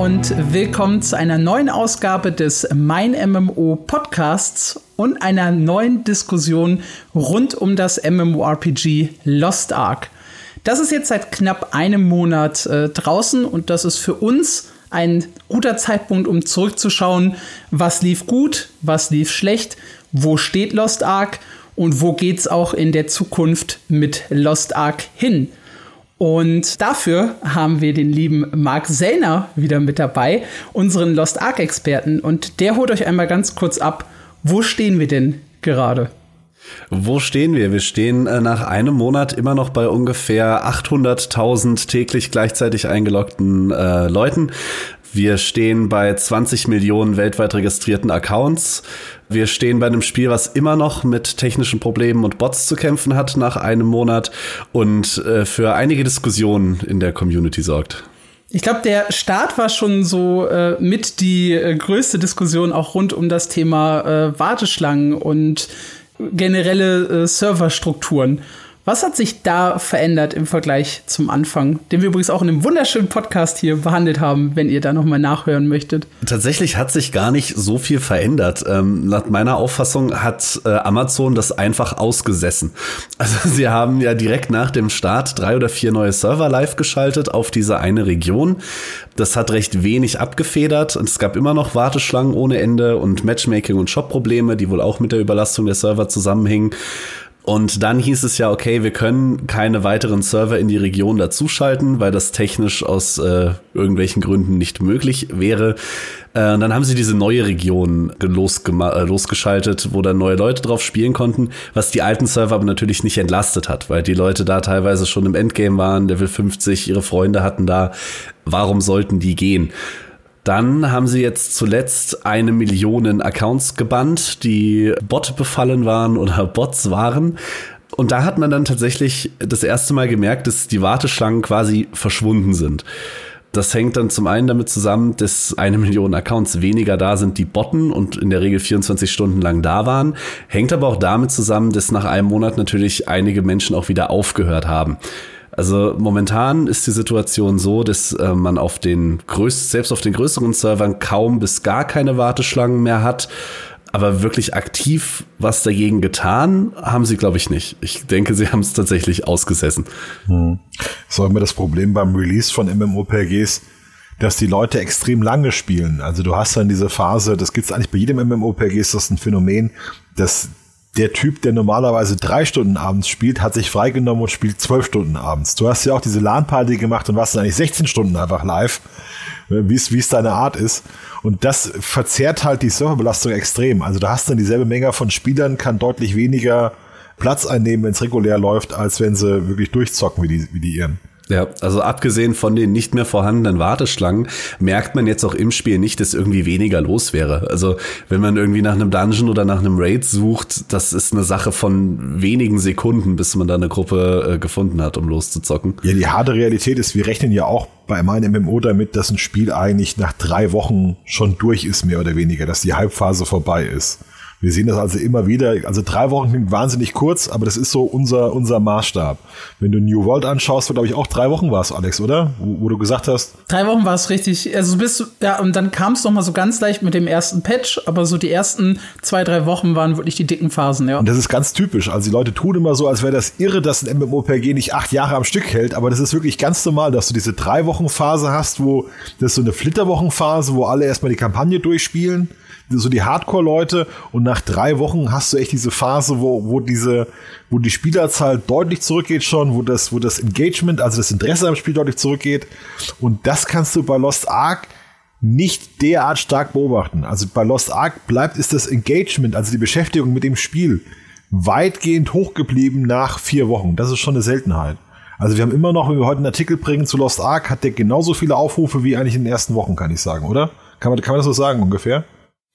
und willkommen zu einer neuen Ausgabe des Mein MMO Podcasts und einer neuen Diskussion rund um das MMORPG Lost Ark. Das ist jetzt seit knapp einem Monat äh, draußen und das ist für uns ein guter Zeitpunkt, um zurückzuschauen, was lief gut, was lief schlecht, wo steht Lost Ark und wo geht's auch in der Zukunft mit Lost Ark hin. Und dafür haben wir den lieben Marc Sellner wieder mit dabei, unseren Lost Ark-Experten. Und der holt euch einmal ganz kurz ab, wo stehen wir denn gerade? Wo stehen wir? Wir stehen äh, nach einem Monat immer noch bei ungefähr 800.000 täglich gleichzeitig eingeloggten äh, Leuten. Wir stehen bei 20 Millionen weltweit registrierten Accounts. Wir stehen bei einem Spiel, was immer noch mit technischen Problemen und Bots zu kämpfen hat nach einem Monat und äh, für einige Diskussionen in der Community sorgt. Ich glaube, der Start war schon so äh, mit die äh, größte Diskussion auch rund um das Thema äh, Warteschlangen und generelle äh, Serverstrukturen. Was hat sich da verändert im Vergleich zum Anfang, den wir übrigens auch in einem wunderschönen Podcast hier behandelt haben, wenn ihr da noch mal nachhören möchtet? Tatsächlich hat sich gar nicht so viel verändert. Ähm, nach meiner Auffassung hat äh, Amazon das einfach ausgesessen. Also sie haben ja direkt nach dem Start drei oder vier neue Server live geschaltet auf diese eine Region. Das hat recht wenig abgefedert und es gab immer noch Warteschlangen ohne Ende und Matchmaking und Shop-Probleme, die wohl auch mit der Überlastung der Server zusammenhingen. Und dann hieß es ja, okay, wir können keine weiteren Server in die Region dazuschalten, weil das technisch aus äh, irgendwelchen Gründen nicht möglich wäre. Äh, und dann haben sie diese neue Region äh, losgeschaltet, wo dann neue Leute drauf spielen konnten, was die alten Server aber natürlich nicht entlastet hat, weil die Leute da teilweise schon im Endgame waren, Level 50, ihre Freunde hatten da. Warum sollten die gehen? Dann haben sie jetzt zuletzt eine Million Accounts gebannt, die Bot befallen waren oder Bots waren. Und da hat man dann tatsächlich das erste Mal gemerkt, dass die Warteschlangen quasi verschwunden sind. Das hängt dann zum einen damit zusammen, dass eine Million Accounts weniger da sind, die botten und in der Regel 24 Stunden lang da waren. Hängt aber auch damit zusammen, dass nach einem Monat natürlich einige Menschen auch wieder aufgehört haben. Also momentan ist die Situation so, dass äh, man auf den größten, selbst auf den größeren Servern kaum bis gar keine Warteschlangen mehr hat. Aber wirklich aktiv was dagegen getan haben sie, glaube ich, nicht. Ich denke, sie haben es tatsächlich ausgesessen. Hm. Das ist auch immer das Problem beim Release von MMOPGs, dass die Leute extrem lange spielen. Also du hast dann diese Phase, das gibt es eigentlich bei jedem MMOPG, ist das ein Phänomen, dass der Typ, der normalerweise drei Stunden abends spielt, hat sich freigenommen und spielt zwölf Stunden abends. Du hast ja auch diese LAN-Party gemacht und warst dann eigentlich 16 Stunden einfach live, äh, wie es deine Art ist. Und das verzerrt halt die Serverbelastung extrem. Also da hast du dann dieselbe Menge von Spielern, kann deutlich weniger Platz einnehmen, wenn es regulär läuft, als wenn sie wirklich durchzocken wie die, wie die ihren. Ja, also abgesehen von den nicht mehr vorhandenen Warteschlangen merkt man jetzt auch im Spiel nicht, dass irgendwie weniger los wäre. Also wenn man irgendwie nach einem Dungeon oder nach einem Raid sucht, das ist eine Sache von wenigen Sekunden, bis man da eine Gruppe äh, gefunden hat, um loszuzocken. Ja, die harte Realität ist, wir rechnen ja auch bei meinem MMO damit, dass ein Spiel eigentlich nach drei Wochen schon durch ist, mehr oder weniger, dass die Halbphase vorbei ist. Wir sehen das also immer wieder. Also drei Wochen klingt wahnsinnig kurz, aber das ist so unser, unser Maßstab. Wenn du New World anschaust, wo glaube ich auch drei Wochen war es, Alex, oder? Wo, wo, du gesagt hast. Drei Wochen war es richtig. Also bist du, ja, und dann kam es noch mal so ganz leicht mit dem ersten Patch, aber so die ersten zwei, drei Wochen waren wirklich die dicken Phasen, ja. Und das ist ganz typisch. Also die Leute tun immer so, als wäre das irre, dass ein MMOPG nicht acht Jahre am Stück hält, aber das ist wirklich ganz normal, dass du diese drei Wochen Phase hast, wo das ist so eine Flitterwochenphase, wo alle erstmal die Kampagne durchspielen so die Hardcore-Leute und nach drei Wochen hast du echt diese Phase, wo, wo diese, wo die Spielerzahl deutlich zurückgeht schon, wo das, wo das Engagement, also das Interesse am Spiel deutlich zurückgeht. Und das kannst du bei Lost Ark nicht derart stark beobachten. Also bei Lost Ark bleibt ist das Engagement, also die Beschäftigung mit dem Spiel, weitgehend hochgeblieben nach vier Wochen. Das ist schon eine Seltenheit. Also wir haben immer noch, wenn wir heute einen Artikel bringen zu Lost Ark, hat der genauso viele Aufrufe wie eigentlich in den ersten Wochen, kann ich sagen, oder? Kann man, kann man das so sagen ungefähr?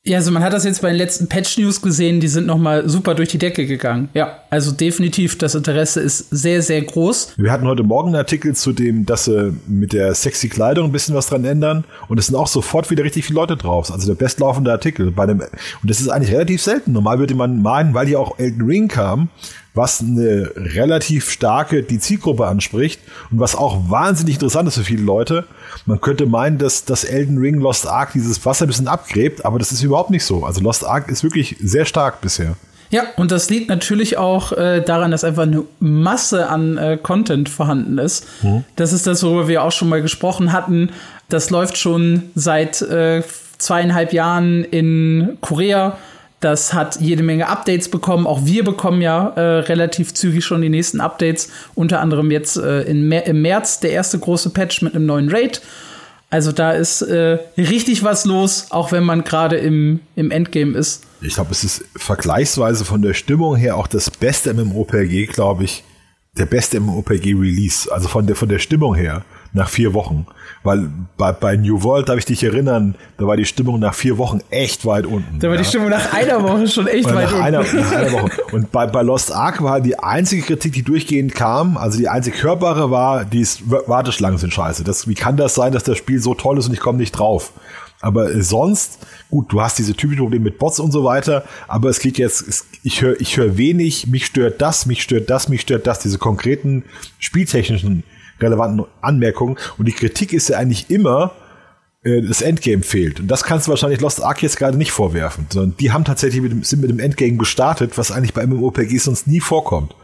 Ja, also man hat das jetzt bei den letzten Patch-News gesehen, die sind noch mal super durch die Decke gegangen. Ja, also definitiv, das Interesse ist sehr, sehr groß. Wir hatten heute Morgen einen Artikel zu dem, dass sie mit der sexy Kleidung ein bisschen was dran ändern und es sind auch sofort wieder richtig viele Leute drauf. Also der bestlaufende Artikel bei dem, und das ist eigentlich relativ selten. Normal würde man meinen, weil hier auch Elden Ring kam, was eine relativ starke die Zielgruppe anspricht und was auch wahnsinnig interessant ist für viele Leute. Man könnte meinen, dass das Elden Ring Lost Ark dieses Wasser ein bisschen abgräbt, aber das ist überhaupt nicht so. Also Lost Ark ist wirklich sehr stark bisher. Ja, und das liegt natürlich auch äh, daran, dass einfach eine Masse an äh, Content vorhanden ist. Mhm. Das ist das, worüber wir auch schon mal gesprochen hatten. Das läuft schon seit äh, zweieinhalb Jahren in Korea. Das hat jede Menge Updates bekommen. Auch wir bekommen ja äh, relativ zügig schon die nächsten Updates. Unter anderem jetzt äh, im März der erste große Patch mit einem neuen Raid. Also da ist äh, richtig was los, auch wenn man gerade im, im Endgame ist. Ich glaube, es ist vergleichsweise von der Stimmung her auch das beste MMOPG, glaube ich, der beste MMOPG-Release. Also von der, von der Stimmung her nach vier Wochen. Weil bei, bei New World, darf ich dich erinnern, da war die Stimmung nach vier Wochen echt weit unten. Da war ja. die Stimmung nach einer Woche schon echt weit nach unten. Einer, nach einer Woche. Und bei, bei Lost Ark war die einzige Kritik, die durchgehend kam, also die einzig hörbare war, die Warteschlangen sind scheiße. Das, wie kann das sein, dass das Spiel so toll ist und ich komme nicht drauf? Aber äh, sonst, gut, du hast diese typischen Probleme mit Bots und so weiter, aber es geht jetzt, es, ich höre ich hör wenig, mich stört das, mich stört das, mich stört das, diese konkreten spieltechnischen relevanten Anmerkungen. Und die Kritik ist ja eigentlich immer, äh, das Endgame fehlt. Und das kannst du wahrscheinlich Lost Ark jetzt gerade nicht vorwerfen, sondern die haben tatsächlich mit dem, sind mit dem Endgame gestartet, was eigentlich bei MMOPGs sonst nie vorkommt.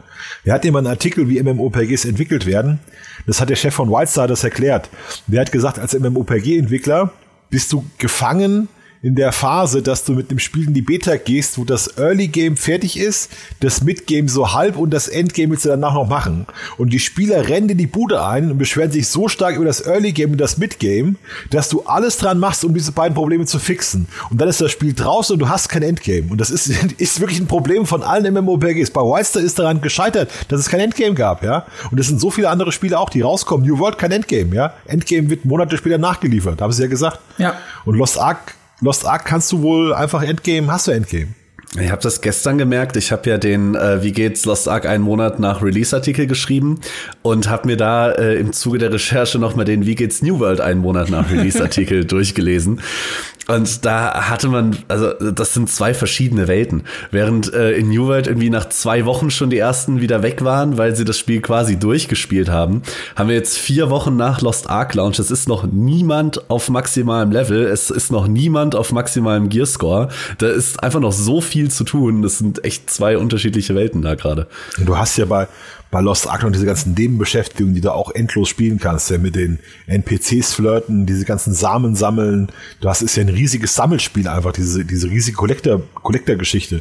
Er hat immer einen Artikel, wie MMOPGs entwickelt werden. Das hat der Chef von Wildstar das erklärt. Der hat gesagt, als MMOPG-Entwickler bist du gefangen in der Phase, dass du mit dem Spiel in die Beta gehst, wo das Early Game fertig ist, das Mid-Game so halb und das Endgame willst du danach noch machen. Und die Spieler rennen in die Bude ein und beschweren sich so stark über das Early Game und das Mid-Game, dass du alles dran machst, um diese beiden Probleme zu fixen. Und dann ist das Spiel draußen und du hast kein Endgame. Und das ist, ist wirklich ein Problem von allen MMORPGs. Bei Wildstar ist daran gescheitert, dass es kein Endgame gab, ja. Und es sind so viele andere Spiele auch, die rauskommen. New World kein Endgame, ja. Endgame wird Monate später nachgeliefert, haben sie ja gesagt. Ja. Und Lost Ark Lost Ark kannst du wohl einfach Endgame, hast du Endgame. Ich habe das gestern gemerkt. Ich habe ja den äh, Wie geht's Lost Ark einen Monat nach Release-Artikel geschrieben und habe mir da äh, im Zuge der Recherche nochmal den Wie geht's New World einen Monat nach Release-Artikel durchgelesen. Und da hatte man, also das sind zwei verschiedene Welten. Während äh, in New World irgendwie nach zwei Wochen schon die ersten wieder weg waren, weil sie das Spiel quasi durchgespielt haben, haben wir jetzt vier Wochen nach Lost Ark Launch. Es ist noch niemand auf maximalem Level. Es ist noch niemand auf maximalem Gearscore. Da ist einfach noch so viel zu tun. Das sind echt zwei unterschiedliche Welten da gerade. Du hast ja bei bei Lost Ark und diese ganzen Nebenbeschäftigungen, die du auch endlos spielen kannst, ja, mit den NPCs flirten, diese ganzen Samen sammeln. Du hast, ist ja ein riesiges Sammelspiel einfach, diese, diese riesige Collector-Geschichte.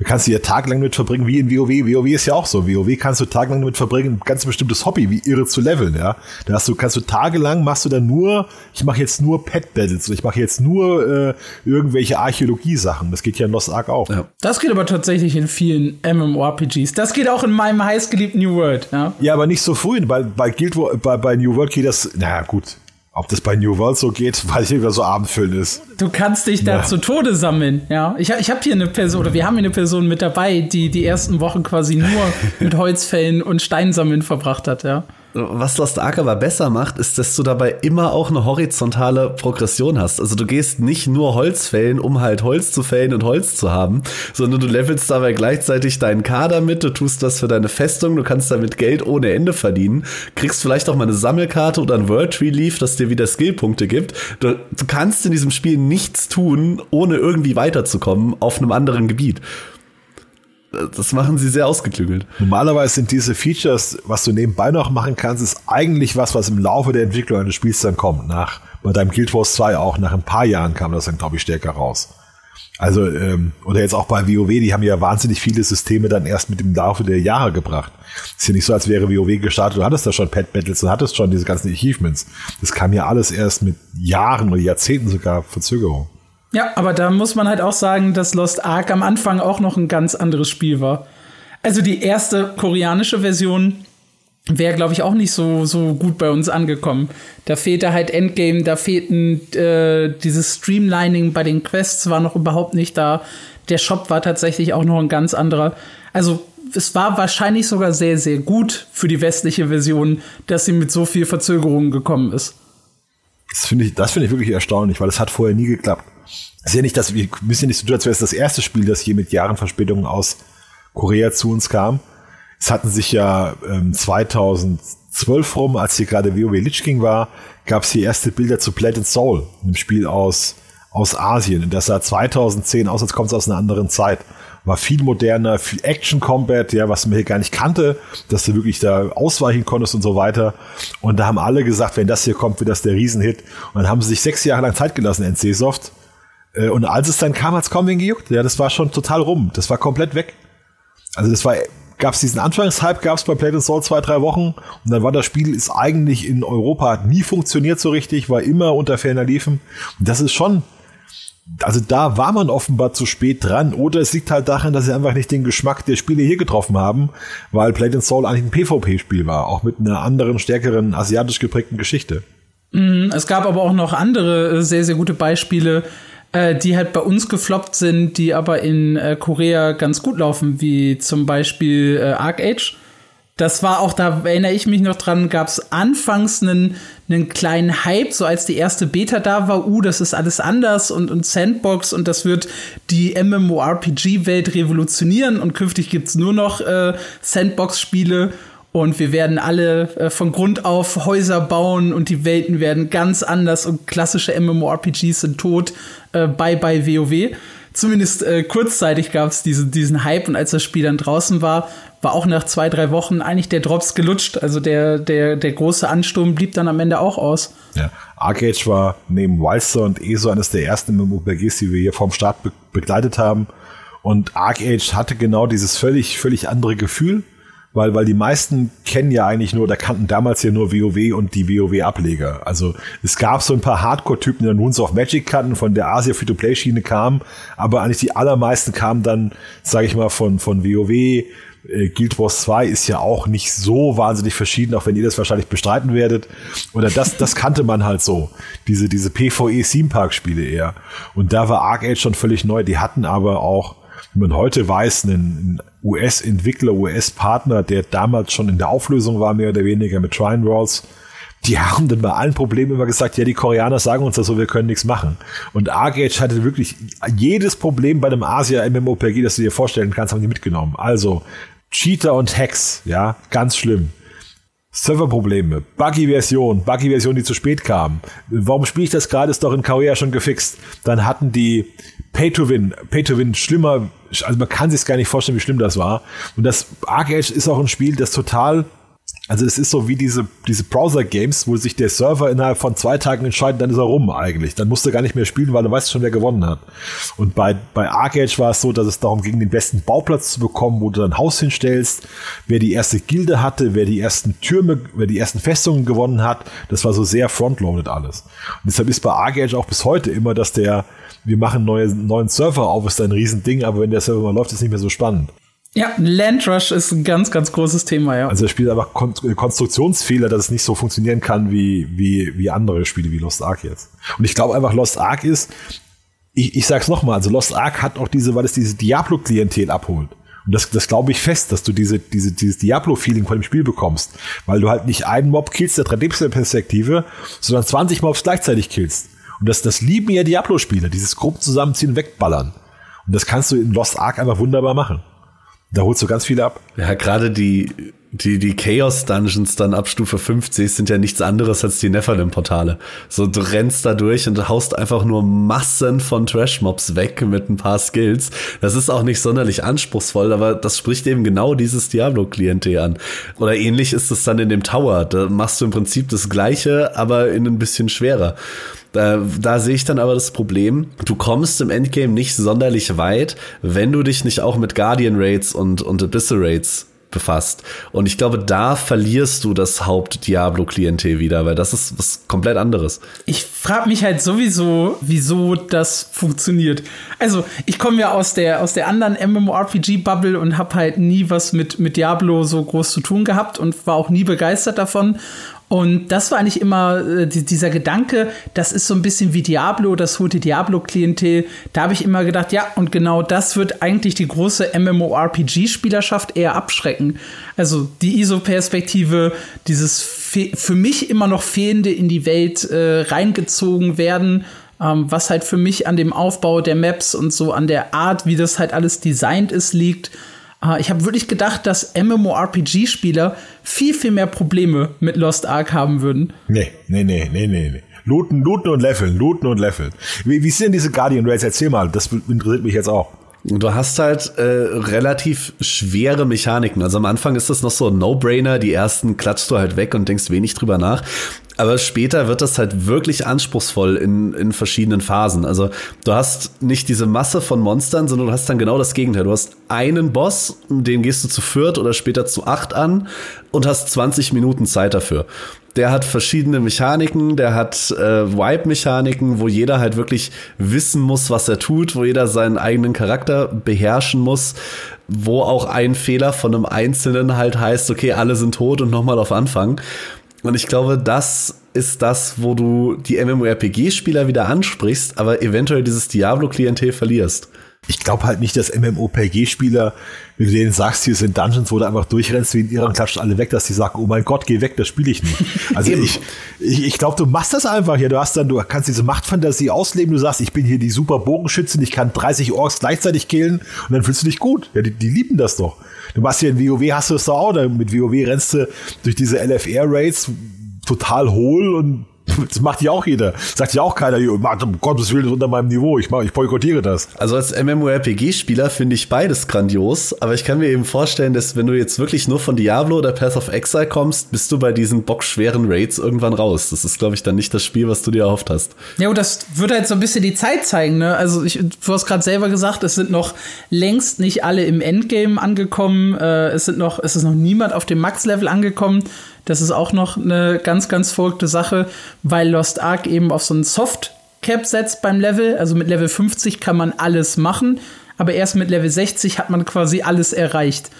Du kannst hier tagelang mit verbringen, wie in WoW. WoW ist ja auch so. WoW kannst du tagelang damit verbringen, ein ganz bestimmtes Hobby, wie irre zu leveln, ja. Da hast du, kannst du tagelang, machst du dann nur, ich mache jetzt nur Pet-Battles oder ich mache jetzt nur äh, irgendwelche Archäologie-Sachen. Das geht ja in Lost Ark auch. Ja. Das geht aber tatsächlich in vielen MMORPGs. Das geht auch in meinem heißgeliebten New World, ja. Ja, aber nicht so früh. Bei, bei Guild War, bei, bei New World geht das, naja, gut, ob das bei New World so geht, weil ich über so abendfüllend ist. Du kannst dich da ja. zu Tode sammeln, ja. Ich, ich habe hier eine Person, oder wir haben hier eine Person mit dabei, die die ersten Wochen quasi nur mit Holzfällen und Steinsammeln verbracht hat, ja was Lost Ark aber besser macht, ist, dass du dabei immer auch eine horizontale Progression hast. Also du gehst nicht nur Holz fällen, um halt Holz zu fällen und Holz zu haben, sondern du levelst dabei gleichzeitig deinen Kader mit, du tust das für deine Festung, du kannst damit Geld ohne Ende verdienen, kriegst vielleicht auch mal eine Sammelkarte oder ein World Tree Leaf, das dir wieder Skillpunkte gibt. Du, du kannst in diesem Spiel nichts tun, ohne irgendwie weiterzukommen auf einem anderen Gebiet das machen sie sehr ausgeklügelt. Normalerweise sind diese Features, was du nebenbei noch machen kannst, ist eigentlich was, was im Laufe der Entwicklung eines Spiels dann kommt. Nach, bei deinem Guild Wars 2 auch, nach ein paar Jahren kam das dann, glaube ich, stärker raus. Also, ähm, oder jetzt auch bei WoW, die haben ja wahnsinnig viele Systeme dann erst mit dem Laufe der Jahre gebracht. Ist ja nicht so, als wäre WoW gestartet, du hattest da schon Pet Battles, du hattest schon diese ganzen Achievements. Das kam ja alles erst mit Jahren oder Jahrzehnten sogar Verzögerung. Ja, aber da muss man halt auch sagen, dass Lost Ark am Anfang auch noch ein ganz anderes Spiel war. Also die erste koreanische Version wäre, glaube ich, auch nicht so, so gut bei uns angekommen. Da fehlte halt Endgame, da fehlten äh, dieses Streamlining bei den Quests war noch überhaupt nicht da. Der Shop war tatsächlich auch noch ein ganz anderer. Also es war wahrscheinlich sogar sehr, sehr gut für die westliche Version, dass sie mit so viel Verzögerung gekommen ist. Das finde ich, das finde ich wirklich erstaunlich, weil es hat vorher nie geklappt. Es ist ja nicht, dass wir müssen ja nicht so tun, als wäre es das erste Spiel, das hier mit Jahren Verspätung aus Korea zu uns kam. Es hatten sich ja ähm, 2012 rum, als hier gerade WoW Lich King war, gab es hier erste Bilder zu Plate and Soul, einem Spiel aus, aus Asien. Und das sah 2010 aus, als kommt es aus einer anderen Zeit. War viel moderner, viel Action Combat, ja, was man hier gar nicht kannte, dass du wirklich da ausweichen konntest und so weiter. Und da haben alle gesagt, wenn das hier kommt, wird das der Riesenhit. Und dann haben sie sich sechs Jahre lang Zeit gelassen, NC Soft. Äh, und als es dann kam, hat es kaum wen gejuckt. Ja, das war schon total rum. Das war komplett weg. Also das war gab es diesen Anfangshype, gab es bei Play Soul zwei, drei Wochen und dann war das Spiel ist eigentlich in Europa hat nie funktioniert so richtig, war immer unter ferner Liefen. Und das ist schon, also da war man offenbar zu spät dran oder es liegt halt daran, dass sie einfach nicht den Geschmack der Spiele hier getroffen haben, weil Play Soul eigentlich ein PvP-Spiel war, auch mit einer anderen, stärkeren, asiatisch geprägten Geschichte. Mhm, es gab aber auch noch andere äh, sehr, sehr gute Beispiele äh, die halt bei uns gefloppt sind, die aber in äh, Korea ganz gut laufen, wie zum Beispiel Arc Age. Das war auch, da erinnere ich mich noch dran, gab es anfangs einen, einen kleinen Hype, so als die erste Beta da war, uh, das ist alles anders und, und Sandbox und das wird die MMORPG-Welt revolutionieren und künftig gibt es nur noch äh, Sandbox-Spiele und wir werden alle äh, von Grund auf Häuser bauen und die Welten werden ganz anders und klassische MMORPGs sind tot. Äh, bye bye WoW. Zumindest äh, kurzzeitig gab es diese, diesen Hype und als das Spiel dann draußen war, war auch nach zwei, drei Wochen eigentlich der Drops gelutscht. Also der, der, der große Ansturm blieb dann am Ende auch aus. Ja, Arcade war neben Wilster und ESO eines der ersten MMORPGs, die wir hier vom Start be begleitet haben. Und Arcade hatte genau dieses völlig, völlig andere Gefühl weil, weil die meisten kennen ja eigentlich nur, da kannten damals ja nur WoW und die WoW-Ableger. Also es gab so ein paar Hardcore-Typen, die dann Runes of Magic kannten, von der Asia Free-to-Play-Schiene kamen, aber eigentlich die allermeisten kamen dann, sage ich mal, von, von WoW. Äh, Guild Wars 2 ist ja auch nicht so wahnsinnig verschieden, auch wenn ihr das wahrscheinlich bestreiten werdet. Oder das, das kannte man halt so. Diese, diese PvE Theme Park Spiele eher. Und da war Arc Age schon völlig neu. Die hatten aber auch wie man heute weiß, einen US-Entwickler, US-Partner, der damals schon in der Auflösung war, mehr oder weniger mit Trine Walls. Die haben dann bei allen Problemen immer gesagt, ja, die Koreaner sagen uns das so, wir können nichts machen. Und Argage hatte wirklich jedes Problem bei einem Asia-MMOPG, das du dir vorstellen kannst, haben die mitgenommen. Also Cheater und Hacks, ja, ganz schlimm. Serverprobleme, Buggy-Version, Buggy-Version, die zu spät kam. Warum spiele ich das gerade? Ist doch in Korea schon gefixt. Dann hatten die Pay-to-Win, Pay-to-Win schlimmer, also man kann sich gar nicht vorstellen, wie schlimm das war. Und das Arc Age ist auch ein Spiel, das total also es ist so wie diese, diese Browser-Games, wo sich der Server innerhalb von zwei Tagen entscheidet, dann ist er rum eigentlich. Dann musst du gar nicht mehr spielen, weil du weißt schon, wer gewonnen hat. Und bei, bei Arcade war es so, dass es darum ging, den besten Bauplatz zu bekommen, wo du dein Haus hinstellst, wer die erste Gilde hatte, wer die ersten Türme, wer die ersten Festungen gewonnen hat. Das war so sehr frontloaded alles. Und deshalb ist bei Arcade auch bis heute immer, dass der, wir machen neue, neuen Server auf, ist ein Riesending, aber wenn der Server mal läuft, ist nicht mehr so spannend. Ja, Landrush ist ein ganz, ganz großes Thema, ja. Also er spielt einfach Kon Konstruktionsfehler, dass es nicht so funktionieren kann wie, wie, wie andere Spiele wie Lost Ark jetzt. Und ich glaube einfach, Lost Ark ist, ich, ich sag's nochmal, also Lost Ark hat auch diese, weil es diese Diablo-Klientel abholt. Und das, das glaube ich fest, dass du diese, diese, dieses Diablo-Feeling von dem Spiel bekommst. Weil du halt nicht einen Mob killst der 3D-Perspektive, sondern 20 Mobs gleichzeitig killst. Und das, das lieben ja Diablo-Spieler, dieses Gruppen zusammenziehen wegballern. Und das kannst du in Lost Ark einfach wunderbar machen. Da holst du ganz viele ab. Ja, gerade die, die, die Chaos Dungeons dann ab Stufe 50 sind ja nichts anderes als die Nephilim-Portale. So, du rennst da durch und haust einfach nur Massen von Trash-Mobs weg mit ein paar Skills. Das ist auch nicht sonderlich anspruchsvoll, aber das spricht eben genau dieses Diablo-Klientel an. Oder ähnlich ist es dann in dem Tower. Da machst du im Prinzip das Gleiche, aber in ein bisschen schwerer. Da, da sehe ich dann aber das Problem, du kommst im Endgame nicht sonderlich weit, wenn du dich nicht auch mit Guardian Raids und, und Abyssal Raids befasst. Und ich glaube, da verlierst du das Haupt-Diablo-Klientel wieder, weil das ist was komplett anderes. Ich frage mich halt sowieso, wieso das funktioniert. Also, ich komme ja aus der, aus der anderen MMORPG-Bubble und habe halt nie was mit, mit Diablo so groß zu tun gehabt und war auch nie begeistert davon. Und das war eigentlich immer äh, dieser Gedanke, das ist so ein bisschen wie Diablo, das holte Diablo-Klientel. Da habe ich immer gedacht, ja, und genau das wird eigentlich die große MMORPG-Spielerschaft eher abschrecken. Also die ISO-Perspektive, dieses für mich immer noch fehlende in die Welt äh, reingezogen werden, ähm, was halt für mich an dem Aufbau der Maps und so an der Art, wie das halt alles designt ist, liegt. Äh, ich habe wirklich gedacht, dass MMORPG-Spieler viel, viel mehr Probleme mit Lost Ark haben würden. Nee, nee, nee, nee, nee. nee. Looten, looten und leveln, looten und leveln. Wie, wie sind denn diese Guardian Raids? Erzähl mal, das interessiert mich jetzt auch. Du hast halt äh, relativ schwere Mechaniken. Also am Anfang ist das noch so ein No-Brainer. Die ersten klatschst du halt weg und denkst wenig drüber nach. Aber später wird das halt wirklich anspruchsvoll in, in verschiedenen Phasen. Also du hast nicht diese Masse von Monstern, sondern du hast dann genau das Gegenteil. Du hast einen Boss, den gehst du zu viert oder später zu acht an und hast 20 Minuten Zeit dafür der hat verschiedene Mechaniken, der hat äh, Vibe-Mechaniken, wo jeder halt wirklich wissen muss, was er tut, wo jeder seinen eigenen Charakter beherrschen muss, wo auch ein Fehler von einem Einzelnen halt heißt, okay, alle sind tot und nochmal auf Anfang. Und ich glaube, das ist das, wo du die MMORPG-Spieler wieder ansprichst, aber eventuell dieses Diablo-Klientel verlierst. Ich glaube halt nicht, dass MMORPG-Spieler, wenn du denen sagst, hier sind Dungeons, wo du einfach durchrennst wie in ihren klatscht alle weg, dass die sagen, oh mein Gott, geh weg, das spiele ich nicht. Also ich, ich, ich glaube, du machst das einfach hier. Du hast dann, du kannst diese Machtfantasie ausleben. Du sagst, ich bin hier die super Bogenschützin, ich kann 30 Orks gleichzeitig killen und dann fühlst du dich gut. Ja, die, die lieben das doch. Du machst hier in WoW, hast du es doch auch. Mit WoW rennst du durch diese LFR-Raids total hohl und das macht ja auch jeder. Sagt ja auch keiner, um Gottes Willen, unter meinem Niveau. Ich, mach, ich boykottiere das. Also als MMORPG-Spieler finde ich beides grandios, aber ich kann mir eben vorstellen, dass wenn du jetzt wirklich nur von Diablo oder Path of Exile kommst, bist du bei diesen bockschweren Raids irgendwann raus. Das ist, glaube ich, dann nicht das Spiel, was du dir erhofft hast. Ja, und das würde halt so ein bisschen die Zeit zeigen, ne? Also ich, du hast gerade selber gesagt, es sind noch längst nicht alle im Endgame angekommen. Äh, es sind noch, es ist noch niemand auf dem Max-Level angekommen. Das ist auch noch eine ganz, ganz verrückte Sache, weil Lost Ark eben auf so einen Soft Cap setzt beim Level. Also mit Level 50 kann man alles machen, aber erst mit Level 60 hat man quasi alles erreicht.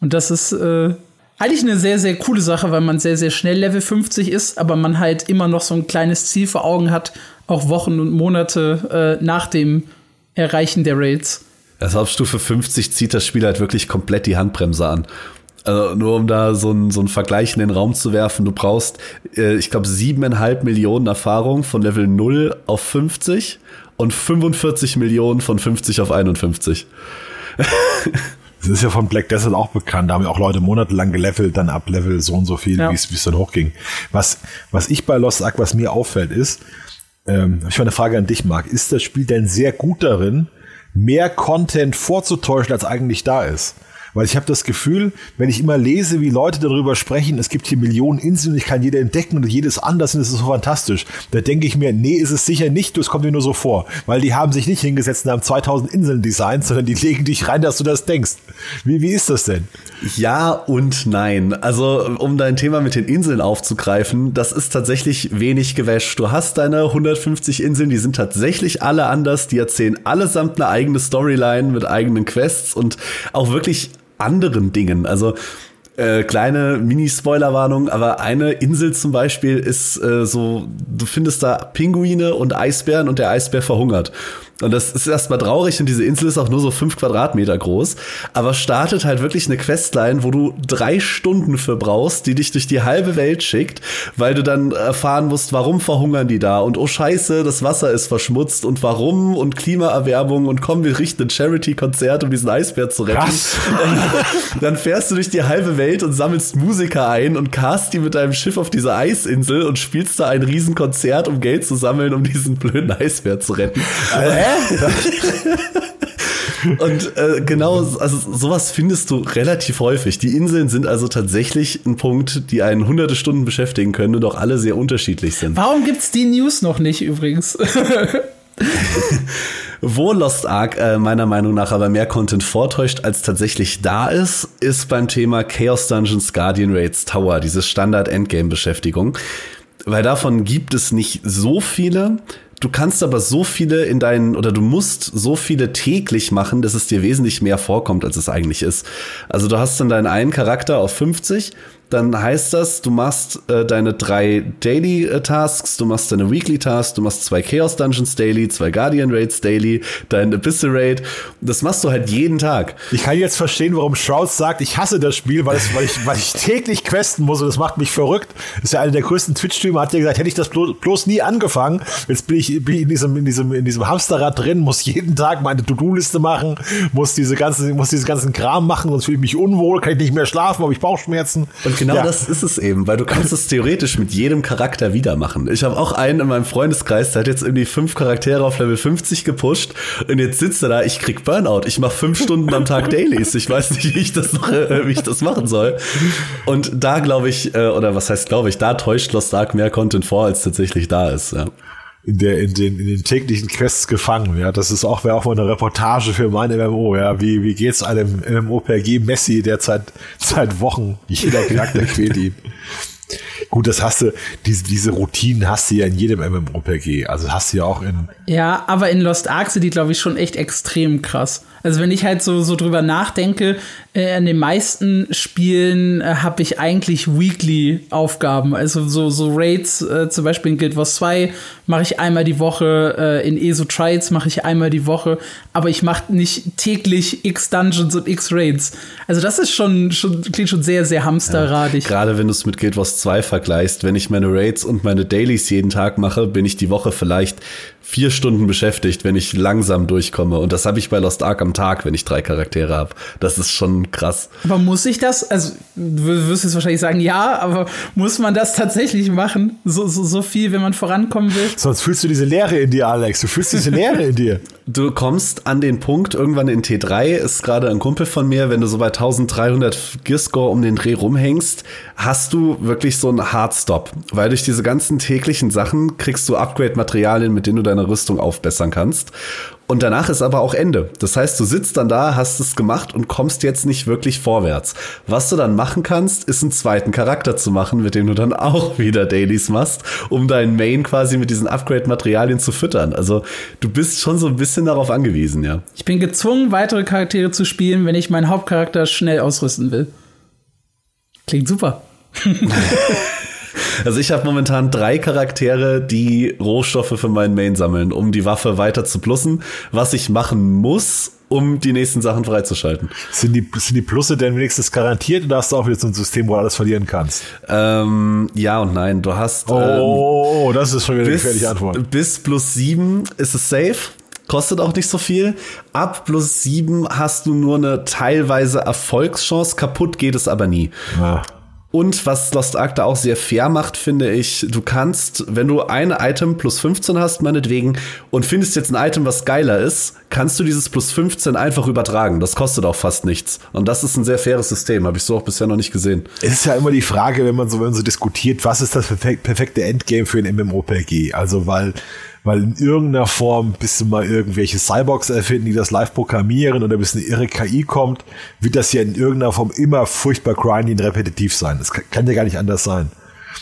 Und das ist äh, eigentlich eine sehr, sehr coole Sache, weil man sehr, sehr schnell Level 50 ist, aber man halt immer noch so ein kleines Ziel vor Augen hat, auch Wochen und Monate äh, nach dem Erreichen der Raids. Also auf Stufe 50 zieht das Spiel halt wirklich komplett die Handbremse an. Also nur um da so einen so einen Vergleich in den Raum zu werfen, du brauchst, äh, ich glaube, siebeneinhalb Millionen Erfahrung von Level 0 auf 50 und 45 Millionen von 50 auf 51. Das ist ja von Black Desert auch bekannt. Da haben ja auch Leute monatelang gelevelt, dann ab Level so und so viel, ja. wie es dann hochging. Was, was ich bei Lost Ark, was mir auffällt, ist, ähm, ich habe eine Frage an dich, Marc. Ist das Spiel denn sehr gut darin, mehr Content vorzutäuschen, als eigentlich da ist? Weil ich habe das Gefühl, wenn ich immer lese, wie Leute darüber sprechen, es gibt hier Millionen Inseln, ich kann jede entdecken und jedes anders und es ist so fantastisch. Da denke ich mir, nee, ist es sicher nicht, es kommt mir nur so vor. Weil die haben sich nicht hingesetzt und haben 2000 Inseln designt, sondern die legen dich rein, dass du das denkst. Wie, wie ist das denn? Ja und nein. Also, um dein Thema mit den Inseln aufzugreifen, das ist tatsächlich wenig gewäscht. Du hast deine 150 Inseln, die sind tatsächlich alle anders, die erzählen allesamt eine eigene Storyline mit eigenen Quests und auch wirklich anderen Dingen. Also äh, kleine Mini-Spoiler-Warnung, aber eine Insel zum Beispiel ist äh, so, du findest da Pinguine und Eisbären und der Eisbär verhungert. Und das ist erstmal traurig und diese Insel ist auch nur so fünf Quadratmeter groß. Aber startet halt wirklich eine Questline, wo du drei Stunden für brauchst, die dich durch die halbe Welt schickt, weil du dann erfahren musst, warum verhungern die da und oh Scheiße, das Wasser ist verschmutzt und warum und Klimaerwärmung und komm, wir richten ein Charity-Konzert, um diesen Eisbär zu retten. dann fährst du durch die halbe Welt und sammelst Musiker ein und cast die mit deinem Schiff auf diese Eisinsel und spielst da ein Riesenkonzert, um Geld zu sammeln, um diesen blöden Eisbär zu retten. Und äh, genau, also sowas findest du relativ häufig. Die Inseln sind also tatsächlich ein Punkt, die einen hunderte Stunden beschäftigen können und auch alle sehr unterschiedlich sind. Warum gibt's die News noch nicht übrigens? Wo Lost Ark äh, meiner Meinung nach aber mehr Content vortäuscht, als tatsächlich da ist, ist beim Thema Chaos Dungeons Guardian Raids Tower, diese Standard-Endgame-Beschäftigung. Weil davon gibt es nicht so viele. Du kannst aber so viele in deinen, oder du musst so viele täglich machen, dass es dir wesentlich mehr vorkommt, als es eigentlich ist. Also du hast dann deinen einen Charakter auf 50 dann heißt das, du machst äh, deine drei Daily äh, Tasks, du machst deine Weekly Tasks, du machst zwei Chaos Dungeons Daily, zwei Guardian Raids Daily, dein Abyssal Raid. Das machst du halt jeden Tag. Ich kann jetzt verstehen, warum Shrouds sagt, ich hasse das Spiel, weil, es, weil, ich, weil ich täglich questen muss und das macht mich verrückt. Das ist ja einer der größten Twitch-Streamer, hat ja gesagt, hätte ich das bloß, bloß nie angefangen. Jetzt bin ich, bin ich in, diesem, in, diesem, in diesem Hamsterrad drin, muss jeden Tag meine To-Do-Liste machen, muss diese ganzen, muss diese ganzen Kram machen, sonst fühle ich mich unwohl, kann ich nicht mehr schlafen, habe ich Bauchschmerzen. Und genau ja. das ist es eben, weil du kannst es theoretisch mit jedem Charakter wieder machen. Ich habe auch einen in meinem Freundeskreis, der hat jetzt irgendwie fünf Charaktere auf Level 50 gepusht und jetzt sitzt er da, ich krieg Burnout, ich mache fünf Stunden am Tag Dailies. Ich weiß nicht, wie ich das noch, äh, wie ich das machen soll. Und da glaube ich, äh, oder was heißt glaube ich, da täuscht Lost Ark mehr Content vor, als tatsächlich da ist. Ja in der in den in den täglichen Quests gefangen. Ja, das ist auch wäre auch mal eine Reportage für mein MMO. Ja, wie wie geht's einem MMOPG Messi, der seit seit Wochen jeder Charakter quält ihn. Gut, das hast du, diese, diese Routinen hast du ja in jedem MMOPG. Also hast du ja auch in. Ja, aber in Lost Ark sind die, glaube ich, schon echt extrem krass. Also wenn ich halt so, so drüber nachdenke, äh, in den meisten Spielen äh, habe ich eigentlich Weekly-Aufgaben. Also so, so Raids, äh, zum Beispiel in Guild Wars 2 mache ich einmal die Woche, äh, in ESO Trials mache ich einmal die Woche, aber ich mache nicht täglich X Dungeons und X Raids. Also das ist schon, schon klingt schon sehr, sehr hamsterradig. Ja, gerade wenn du es mit Guild Wars 2 vergleichst, wenn ich meine Raids und meine Dailies jeden Tag mache, bin ich die Woche vielleicht vier Stunden beschäftigt, wenn ich langsam durchkomme. Und das habe ich bei Lost Ark am Tag, wenn ich drei Charaktere habe. Das ist schon krass. Aber muss ich das? Also, du wirst jetzt wahrscheinlich sagen, ja, aber muss man das tatsächlich machen? So, so, so viel, wenn man vorankommen will? Sonst fühlst du diese Leere in dir, Alex. Du fühlst diese Leere in dir. Du kommst an den Punkt, irgendwann in T3 ist gerade ein Kumpel von mir, wenn du so bei 1300 Gearscore um den Dreh rumhängst, hast du wirklich so einen Hardstop. Weil durch diese ganzen täglichen Sachen kriegst du Upgrade-Materialien, mit denen du deine Rüstung aufbessern kannst. Und danach ist aber auch Ende. Das heißt, du sitzt dann da, hast es gemacht und kommst jetzt nicht wirklich vorwärts. Was du dann machen kannst, ist einen zweiten Charakter zu machen, mit dem du dann auch wieder Dailies machst, um deinen Main quasi mit diesen Upgrade-Materialien zu füttern. Also du bist schon so ein bisschen darauf angewiesen, ja. Ich bin gezwungen, weitere Charaktere zu spielen, wenn ich meinen Hauptcharakter schnell ausrüsten will. Klingt super. Also ich habe momentan drei Charaktere, die Rohstoffe für meinen Main sammeln, um die Waffe weiter zu plussen, was ich machen muss, um die nächsten Sachen freizuschalten. Sind die, sind die Plusse denn wenigstens garantiert oder hast du auch wieder so ein System, wo du alles verlieren kannst? Ähm, ja und nein. Du hast. Oh, ähm, das ist schon wieder eine gefährliche Antwort. Bis plus sieben ist es safe kostet auch nicht so viel. Ab plus sieben hast du nur eine teilweise Erfolgschance, kaputt geht es aber nie. Ja. Und was Lost Ark da auch sehr fair macht, finde ich, du kannst, wenn du ein Item plus 15 hast, meinetwegen, und findest jetzt ein Item, was geiler ist, kannst du dieses plus 15 einfach übertragen. Das kostet auch fast nichts. Und das ist ein sehr faires System, habe ich so auch bisher noch nicht gesehen. Es ist ja immer die Frage, wenn man so, wenn man so diskutiert, was ist das perfekte Endgame für ein MMOPG? Also, weil weil in irgendeiner Form, bis du mal irgendwelche Cyborgs erfinden, die das live programmieren oder bis eine irre KI kommt, wird das ja in irgendeiner Form immer furchtbar grindy und repetitiv sein. Das kann ja gar nicht anders sein.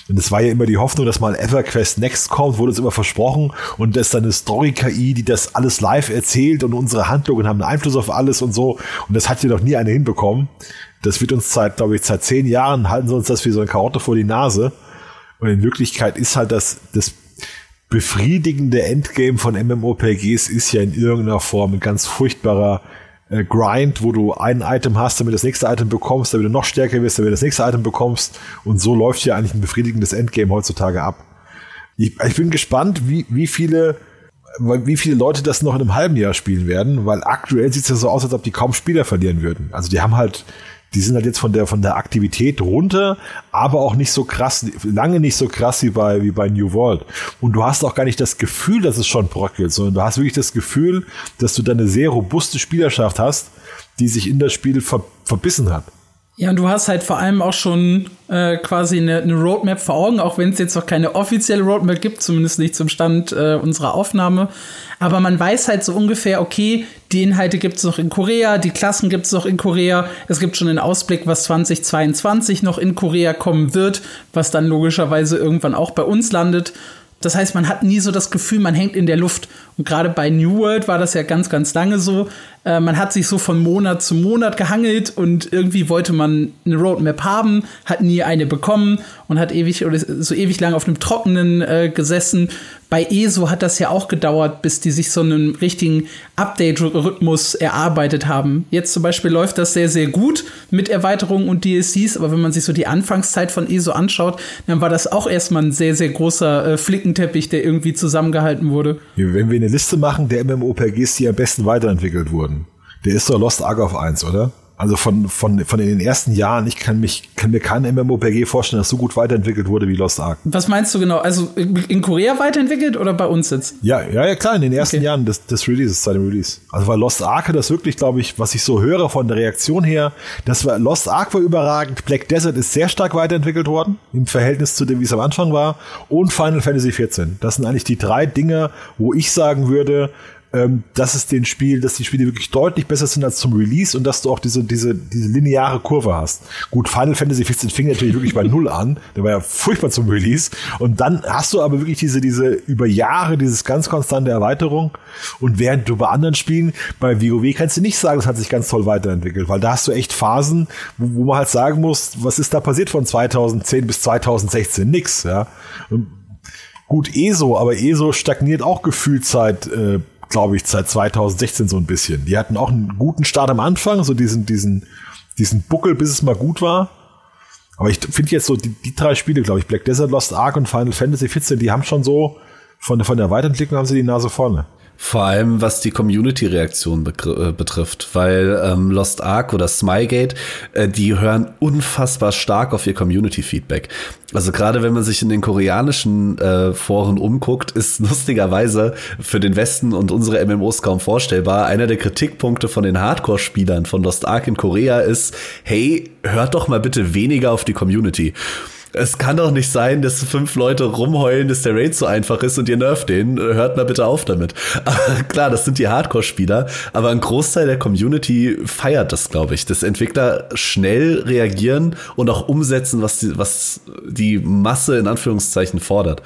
Und es war ja immer die Hoffnung, dass mal EverQuest Next kommt, wurde uns immer versprochen und das ist dann eine Story-KI, die das alles live erzählt und unsere Handlungen haben einen Einfluss auf alles und so. Und das hat ja noch nie eine hinbekommen. Das wird uns seit, glaube ich, seit zehn Jahren halten sie uns das wie so eine Karotte vor die Nase. Und in Wirklichkeit ist halt das, das befriedigende Endgame von MMOPGs ist ja in irgendeiner Form ein ganz furchtbarer äh, Grind, wo du ein Item hast, damit das nächste Item bekommst, damit du noch stärker wirst, damit du das nächste Item bekommst. Und so läuft ja eigentlich ein befriedigendes Endgame heutzutage ab. Ich, ich bin gespannt, wie, wie viele wie viele Leute das noch in einem halben Jahr spielen werden, weil aktuell sieht es ja so aus, als ob die kaum Spieler verlieren würden. Also die haben halt die sind halt jetzt von der, von der Aktivität runter, aber auch nicht so krass, lange nicht so krass wie bei, wie bei New World. Und du hast auch gar nicht das Gefühl, dass es schon bröckelt, sondern du hast wirklich das Gefühl, dass du da eine sehr robuste Spielerschaft hast, die sich in das Spiel ver verbissen hat. Ja, und du hast halt vor allem auch schon äh, quasi eine, eine, Roadmap vor Augen, auch wenn es jetzt noch keine offizielle Roadmap gibt, zumindest nicht zum Stand äh, unserer Aufnahme. Aber man weiß halt so ungefähr, okay, die Inhalte gibt es noch in Korea, die Klassen gibt es noch in Korea. Es gibt schon einen Ausblick, was 2022 noch in Korea kommen wird, was dann logischerweise irgendwann auch bei uns landet. Das heißt, man hat nie so das Gefühl, man hängt in der Luft Und gerade bei New World war das ja ganz, ganz lange so. Äh, man hat sich so von Monat zu Monat gehangelt und irgendwie wollte man eine Roadmap haben, hat nie eine bekommen und hat ewig oder so ewig lang auf einem Trockenen äh, gesessen. Bei ESO hat das ja auch gedauert, bis die sich so einen richtigen Update-Rhythmus erarbeitet haben. Jetzt zum Beispiel läuft das sehr, sehr gut mit Erweiterungen und DLCs, aber wenn man sich so die Anfangszeit von ESO anschaut, dann war das auch erstmal ein sehr, sehr großer äh, Flickenteppich, der irgendwie zusammengehalten wurde. Wenn wir eine Liste machen der MMOPGs, die am besten weiterentwickelt wurden, der ist doch Lost Ark auf 1, oder? Also von, von, von in den ersten Jahren, ich kann mich, kann mir kein MMOPG vorstellen, das so gut weiterentwickelt wurde wie Lost Ark. Was meinst du genau? Also in Korea weiterentwickelt oder bei uns jetzt? Ja, ja, ja, klar, in den ersten okay. Jahren des, des Releases, seit dem Release. Also weil Lost Ark das wirklich, glaube ich, was ich so höre von der Reaktion her, das war, Lost Ark war überragend, Black Desert ist sehr stark weiterentwickelt worden, im Verhältnis zu dem, wie es am Anfang war, und Final Fantasy XIV. Das sind eigentlich die drei Dinge, wo ich sagen würde, ähm, dass es den Spiel, dass die Spiele wirklich deutlich besser sind als zum Release und dass du auch diese, diese, diese lineare Kurve hast. Gut, Final Fantasy 15 fing natürlich wirklich bei Null an. Der war ja furchtbar zum Release. Und dann hast du aber wirklich diese, diese über Jahre, dieses ganz konstante Erweiterung. Und während du bei anderen Spielen, bei WoW kannst du nicht sagen, es hat sich ganz toll weiterentwickelt, weil da hast du echt Phasen, wo, wo man halt sagen muss, was ist da passiert von 2010 bis 2016? Nix, ja. Und gut, ESO, aber ESO stagniert auch gefühlt seit, äh, glaube ich, seit 2016 so ein bisschen. Die hatten auch einen guten Start am Anfang, so diesen, diesen, diesen Buckel, bis es mal gut war. Aber ich finde jetzt so die, die drei Spiele, glaube ich, Black Desert, Lost Ark und Final Fantasy 14, die haben schon so, von, von der Weiterentwicklung haben sie die Nase vorne. Vor allem was die Community-Reaktion äh, betrifft, weil ähm, Lost Ark oder Smygate, äh, die hören unfassbar stark auf ihr Community-Feedback. Also gerade wenn man sich in den koreanischen äh, Foren umguckt, ist lustigerweise für den Westen und unsere MMOs kaum vorstellbar. Einer der Kritikpunkte von den Hardcore-Spielern von Lost Ark in Korea ist, hey, hört doch mal bitte weniger auf die Community es kann doch nicht sein, dass fünf Leute rumheulen, dass der Raid so einfach ist und ihr nervt den. Hört mal bitte auf damit. Aber klar, das sind die Hardcore-Spieler, aber ein Großteil der Community feiert das, glaube ich, dass Entwickler schnell reagieren und auch umsetzen, was die, was die Masse in Anführungszeichen fordert.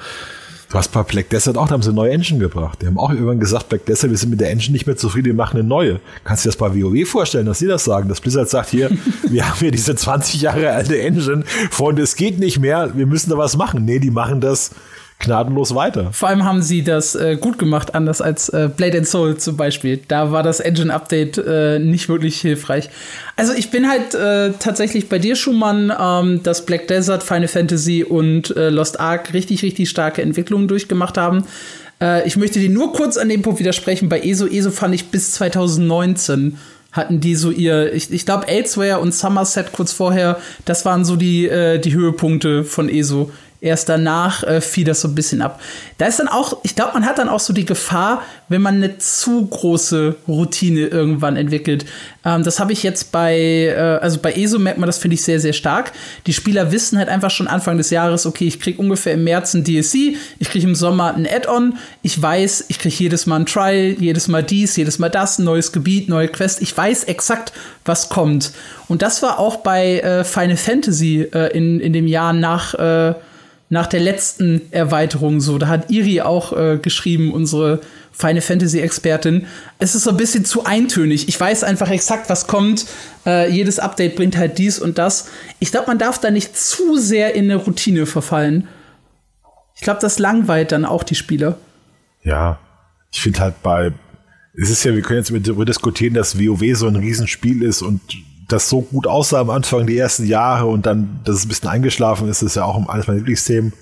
Du hast bei Black Desert auch, da haben sie eine neue Engine gebracht. Die haben auch irgendwann gesagt, Black Desert, wir sind mit der Engine nicht mehr zufrieden, wir machen eine neue. Kannst du dir das bei WoW vorstellen, dass sie das sagen? Dass Blizzard sagt, hier, wir haben hier diese 20 Jahre alte Engine, Freunde, es geht nicht mehr, wir müssen da was machen. Nee, die machen das gnadenlos weiter. Vor allem haben sie das äh, gut gemacht, anders als äh, Blade and Soul zum Beispiel. Da war das Engine-Update äh, nicht wirklich hilfreich. Also ich bin halt äh, tatsächlich bei dir, Schumann, ähm, dass Black Desert, Final Fantasy und äh, Lost Ark richtig, richtig starke Entwicklungen durchgemacht haben. Äh, ich möchte dir nur kurz an dem Punkt widersprechen. Bei ESO, ESO fand ich bis 2019 hatten die so ihr, ich, ich glaube, Elsewhere und Somerset kurz vorher, das waren so die, äh, die Höhepunkte von ESO. Erst danach äh, fiel das so ein bisschen ab. Da ist dann auch, ich glaube, man hat dann auch so die Gefahr, wenn man eine zu große Routine irgendwann entwickelt. Ähm, das habe ich jetzt bei, äh, also bei ESO merkt man das, finde ich, sehr, sehr stark. Die Spieler wissen halt einfach schon Anfang des Jahres, okay, ich kriege ungefähr im März ein DLC, ich kriege im Sommer ein Add-on, ich weiß, ich kriege jedes Mal ein Trial, jedes Mal dies, jedes Mal das, ein neues Gebiet, neue Quest. Ich weiß exakt, was kommt. Und das war auch bei äh, Final Fantasy äh, in, in dem Jahr nach äh, nach der letzten Erweiterung so. Da hat Iri auch äh, geschrieben, unsere Final Fantasy Expertin. Es ist so ein bisschen zu eintönig. Ich weiß einfach exakt, was kommt. Äh, jedes Update bringt halt dies und das. Ich glaube, man darf da nicht zu sehr in eine Routine verfallen. Ich glaube, das langweilt dann auch die Spieler. Ja, ich finde halt bei, es ist ja, wir können jetzt darüber diskutieren, dass WoW so ein Riesenspiel ist und das so gut aussah am Anfang die ersten Jahre und dann, dass es ein bisschen eingeschlafen ist, ist ja auch eines meiner Lieblingsthemen.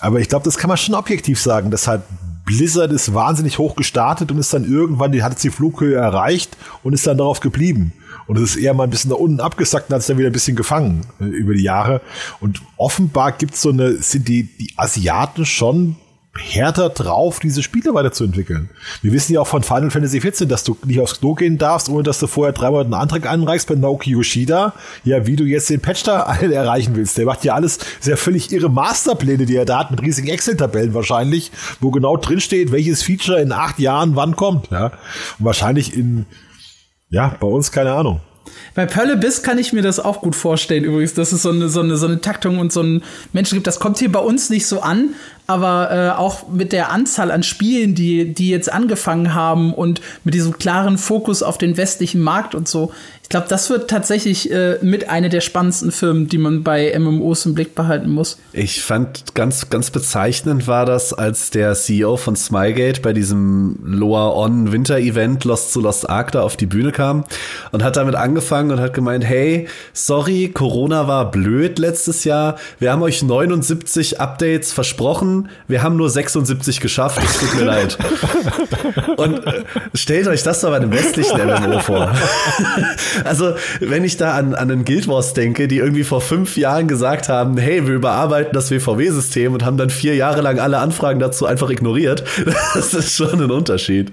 Aber ich glaube, das kann man schon objektiv sagen, dass halt Blizzard ist wahnsinnig hoch gestartet und ist dann irgendwann, die hat jetzt die Flughöhe erreicht und ist dann darauf geblieben. Und es ist eher mal ein bisschen nach unten abgesackt und hat es dann wieder ein bisschen gefangen äh, über die Jahre. Und offenbar gibt es so eine, sind die, die Asiaten schon härter drauf, diese Spiele weiterzuentwickeln. Wir wissen ja auch von Final Fantasy XIV, dass du nicht aufs Klo gehen darfst, ohne dass du vorher dreimal einen Antrag einreichst bei Naoki Yoshida. Ja, wie du jetzt den Patch da erreichen willst. Der macht ja alles sehr völlig irre Masterpläne, die er da hat, mit riesigen Excel-Tabellen wahrscheinlich, wo genau drinsteht, welches Feature in acht Jahren wann kommt. Ja, und wahrscheinlich in, ja, bei uns keine Ahnung. Bei Pearl Abyss kann ich mir das auch gut vorstellen, übrigens, dass es so eine, so eine, so eine Taktung und so ein Menschen gibt. Das kommt hier bei uns nicht so an, aber äh, auch mit der Anzahl an Spielen, die, die jetzt angefangen haben und mit diesem klaren Fokus auf den westlichen Markt und so, ich glaube, das wird tatsächlich äh, mit einer der spannendsten Firmen, die man bei MMOs im Blick behalten muss. Ich fand ganz, ganz bezeichnend war das, als der CEO von Smygate bei diesem Loa On Winter Event Lost to Lost Ark da auf die Bühne kam und hat damit angefangen und hat gemeint, hey, sorry, Corona war blöd letztes Jahr. Wir haben euch 79 Updates versprochen. Wir haben nur 76 geschafft. Es tut mir leid. Und äh, stellt euch das doch bei einem westlichen MMO vor. Also, wenn ich da an, an den Guild Wars denke, die irgendwie vor fünf Jahren gesagt haben, hey, wir überarbeiten das WVW-System und haben dann vier Jahre lang alle Anfragen dazu einfach ignoriert, das ist schon ein Unterschied.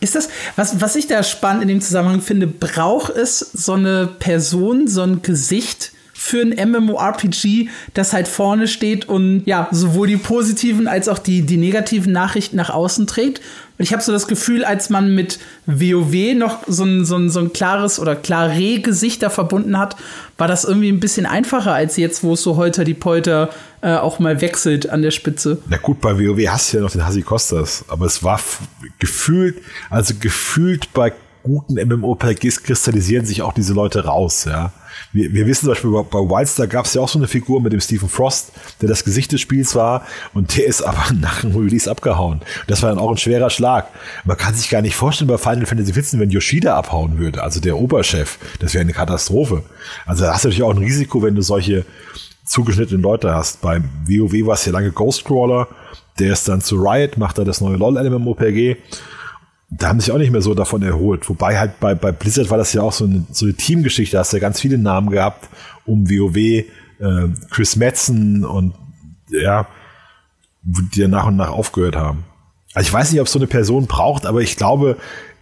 Ist das, was, was ich da spannend in dem Zusammenhang finde, braucht es so eine Person, so ein Gesicht, für ein MMORPG, das halt vorne steht und ja, sowohl die positiven als auch die, die negativen Nachrichten nach außen trägt. Und ich habe so das Gefühl, als man mit WoW noch so ein, so ein, so ein klares oder klare Gesichter verbunden hat, war das irgendwie ein bisschen einfacher als jetzt, wo es so heute die Polter äh, auch mal wechselt an der Spitze. Na gut, bei WoW hast du ja noch den Hasi Kostas, aber es war gefühlt, also gefühlt bei guten MMORPGs kristallisieren sich auch diese Leute raus, ja. Wir, wir wissen zum Beispiel, bei Wildstar gab es ja auch so eine Figur mit dem Stephen Frost, der das Gesicht des Spiels war und der ist aber nach dem Release abgehauen. Das war dann auch ein schwerer Schlag. Man kann sich gar nicht vorstellen bei Final Fantasy XIV, wenn Yoshida abhauen würde, also der Oberchef. Das wäre eine Katastrophe. Also da hast du natürlich auch ein Risiko, wenn du solche zugeschnittenen Leute hast. Beim WoW war es ja lange Ghostcrawler, der ist dann zu Riot, macht da das neue LOL-MMOPG da haben sich auch nicht mehr so davon erholt. Wobei halt bei, bei Blizzard war das ja auch so eine, so eine Teamgeschichte, da hast du ja ganz viele Namen gehabt um WoW, äh, Chris Metzen und ja, die nach und nach aufgehört haben. Also ich weiß nicht, ob es so eine Person braucht, aber ich glaube,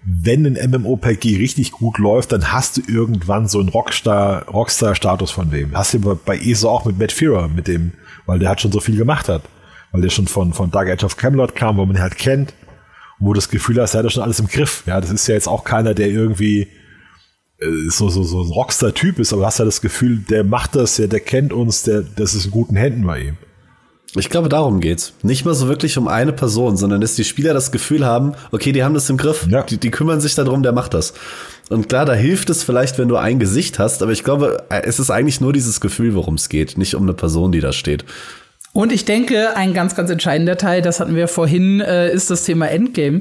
wenn ein MMOPG richtig gut läuft, dann hast du irgendwann so einen Rockstar, Rockstar-Status von wem. Hast du bei ESO auch mit Matt Fearer, mit dem, weil der hat schon so viel gemacht hat. Weil der schon von, von Dark Age of Camelot kam, wo man ihn halt kennt wo du das Gefühl hast, er hat ja schon alles im Griff. Ja, das ist ja jetzt auch keiner, der irgendwie äh, so, so, so ein Rockstar-Typ ist, aber du hast ja das Gefühl, der macht das, ja, der kennt uns, der, das ist in guten Händen bei ihm. Ich glaube, darum geht's. Nicht mal so wirklich um eine Person, sondern dass die Spieler das Gefühl haben, okay, die haben das im Griff, ja. die, die kümmern sich darum, der macht das. Und klar, da hilft es vielleicht, wenn du ein Gesicht hast, aber ich glaube, es ist eigentlich nur dieses Gefühl, worum es geht, nicht um eine Person, die da steht. Und ich denke, ein ganz, ganz entscheidender Teil, das hatten wir vorhin, äh, ist das Thema Endgame.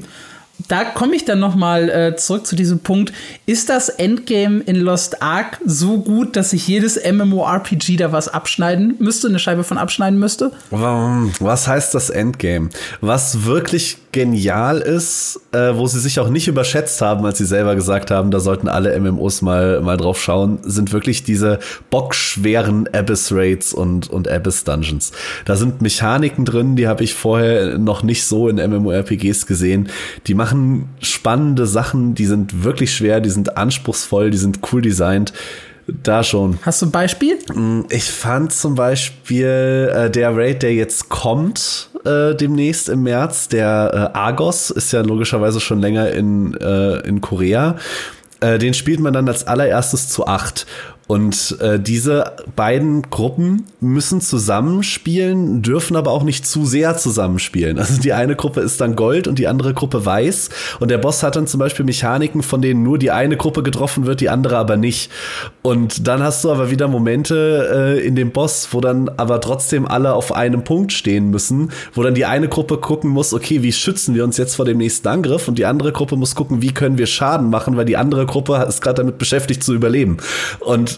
Da komme ich dann noch mal äh, zurück zu diesem Punkt. Ist das Endgame in Lost Ark so gut, dass sich jedes MMORPG da was abschneiden müsste, eine Scheibe von abschneiden müsste? Was heißt das Endgame? Was wirklich genial ist, äh, wo sie sich auch nicht überschätzt haben, als sie selber gesagt haben, da sollten alle MMOs mal, mal drauf schauen, sind wirklich diese bockschweren Abyss Raids und, und Abyss Dungeons. Da sind Mechaniken drin, die habe ich vorher noch nicht so in MMORPGs gesehen. Die machen spannende Sachen, die sind wirklich schwer, die sind anspruchsvoll, die sind cool designt. Da schon. Hast du ein Beispiel? Mm, ich fand zum Beispiel äh, der Raid, der jetzt kommt, äh, demnächst im März, der äh, Argos, ist ja logischerweise schon länger in, äh, in Korea. Äh, den spielt man dann als allererstes zu acht. Und äh, diese beiden Gruppen müssen zusammenspielen, dürfen aber auch nicht zu sehr zusammenspielen. Also die eine Gruppe ist dann Gold und die andere Gruppe Weiß. Und der Boss hat dann zum Beispiel Mechaniken, von denen nur die eine Gruppe getroffen wird, die andere aber nicht. Und dann hast du aber wieder Momente äh, in dem Boss, wo dann aber trotzdem alle auf einem Punkt stehen müssen, wo dann die eine Gruppe gucken muss, okay, wie schützen wir uns jetzt vor dem nächsten Angriff? Und die andere Gruppe muss gucken, wie können wir Schaden machen, weil die andere Gruppe ist gerade damit beschäftigt zu überleben. Und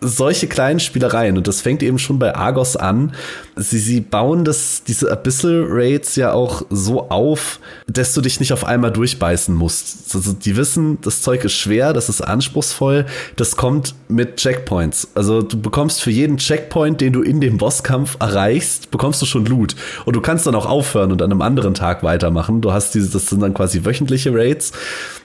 solche kleinen Spielereien, und das fängt eben schon bei Argos an, sie, sie bauen das, diese Abyssal Raids ja auch so auf, dass du dich nicht auf einmal durchbeißen musst. Also die wissen, das Zeug ist schwer, das ist anspruchsvoll, das kommt mit Checkpoints. Also du bekommst für jeden Checkpoint, den du in dem Bosskampf erreichst, bekommst du schon Loot. Und du kannst dann auch aufhören und an einem anderen Tag weitermachen. Du hast diese, das sind dann quasi wöchentliche Raids.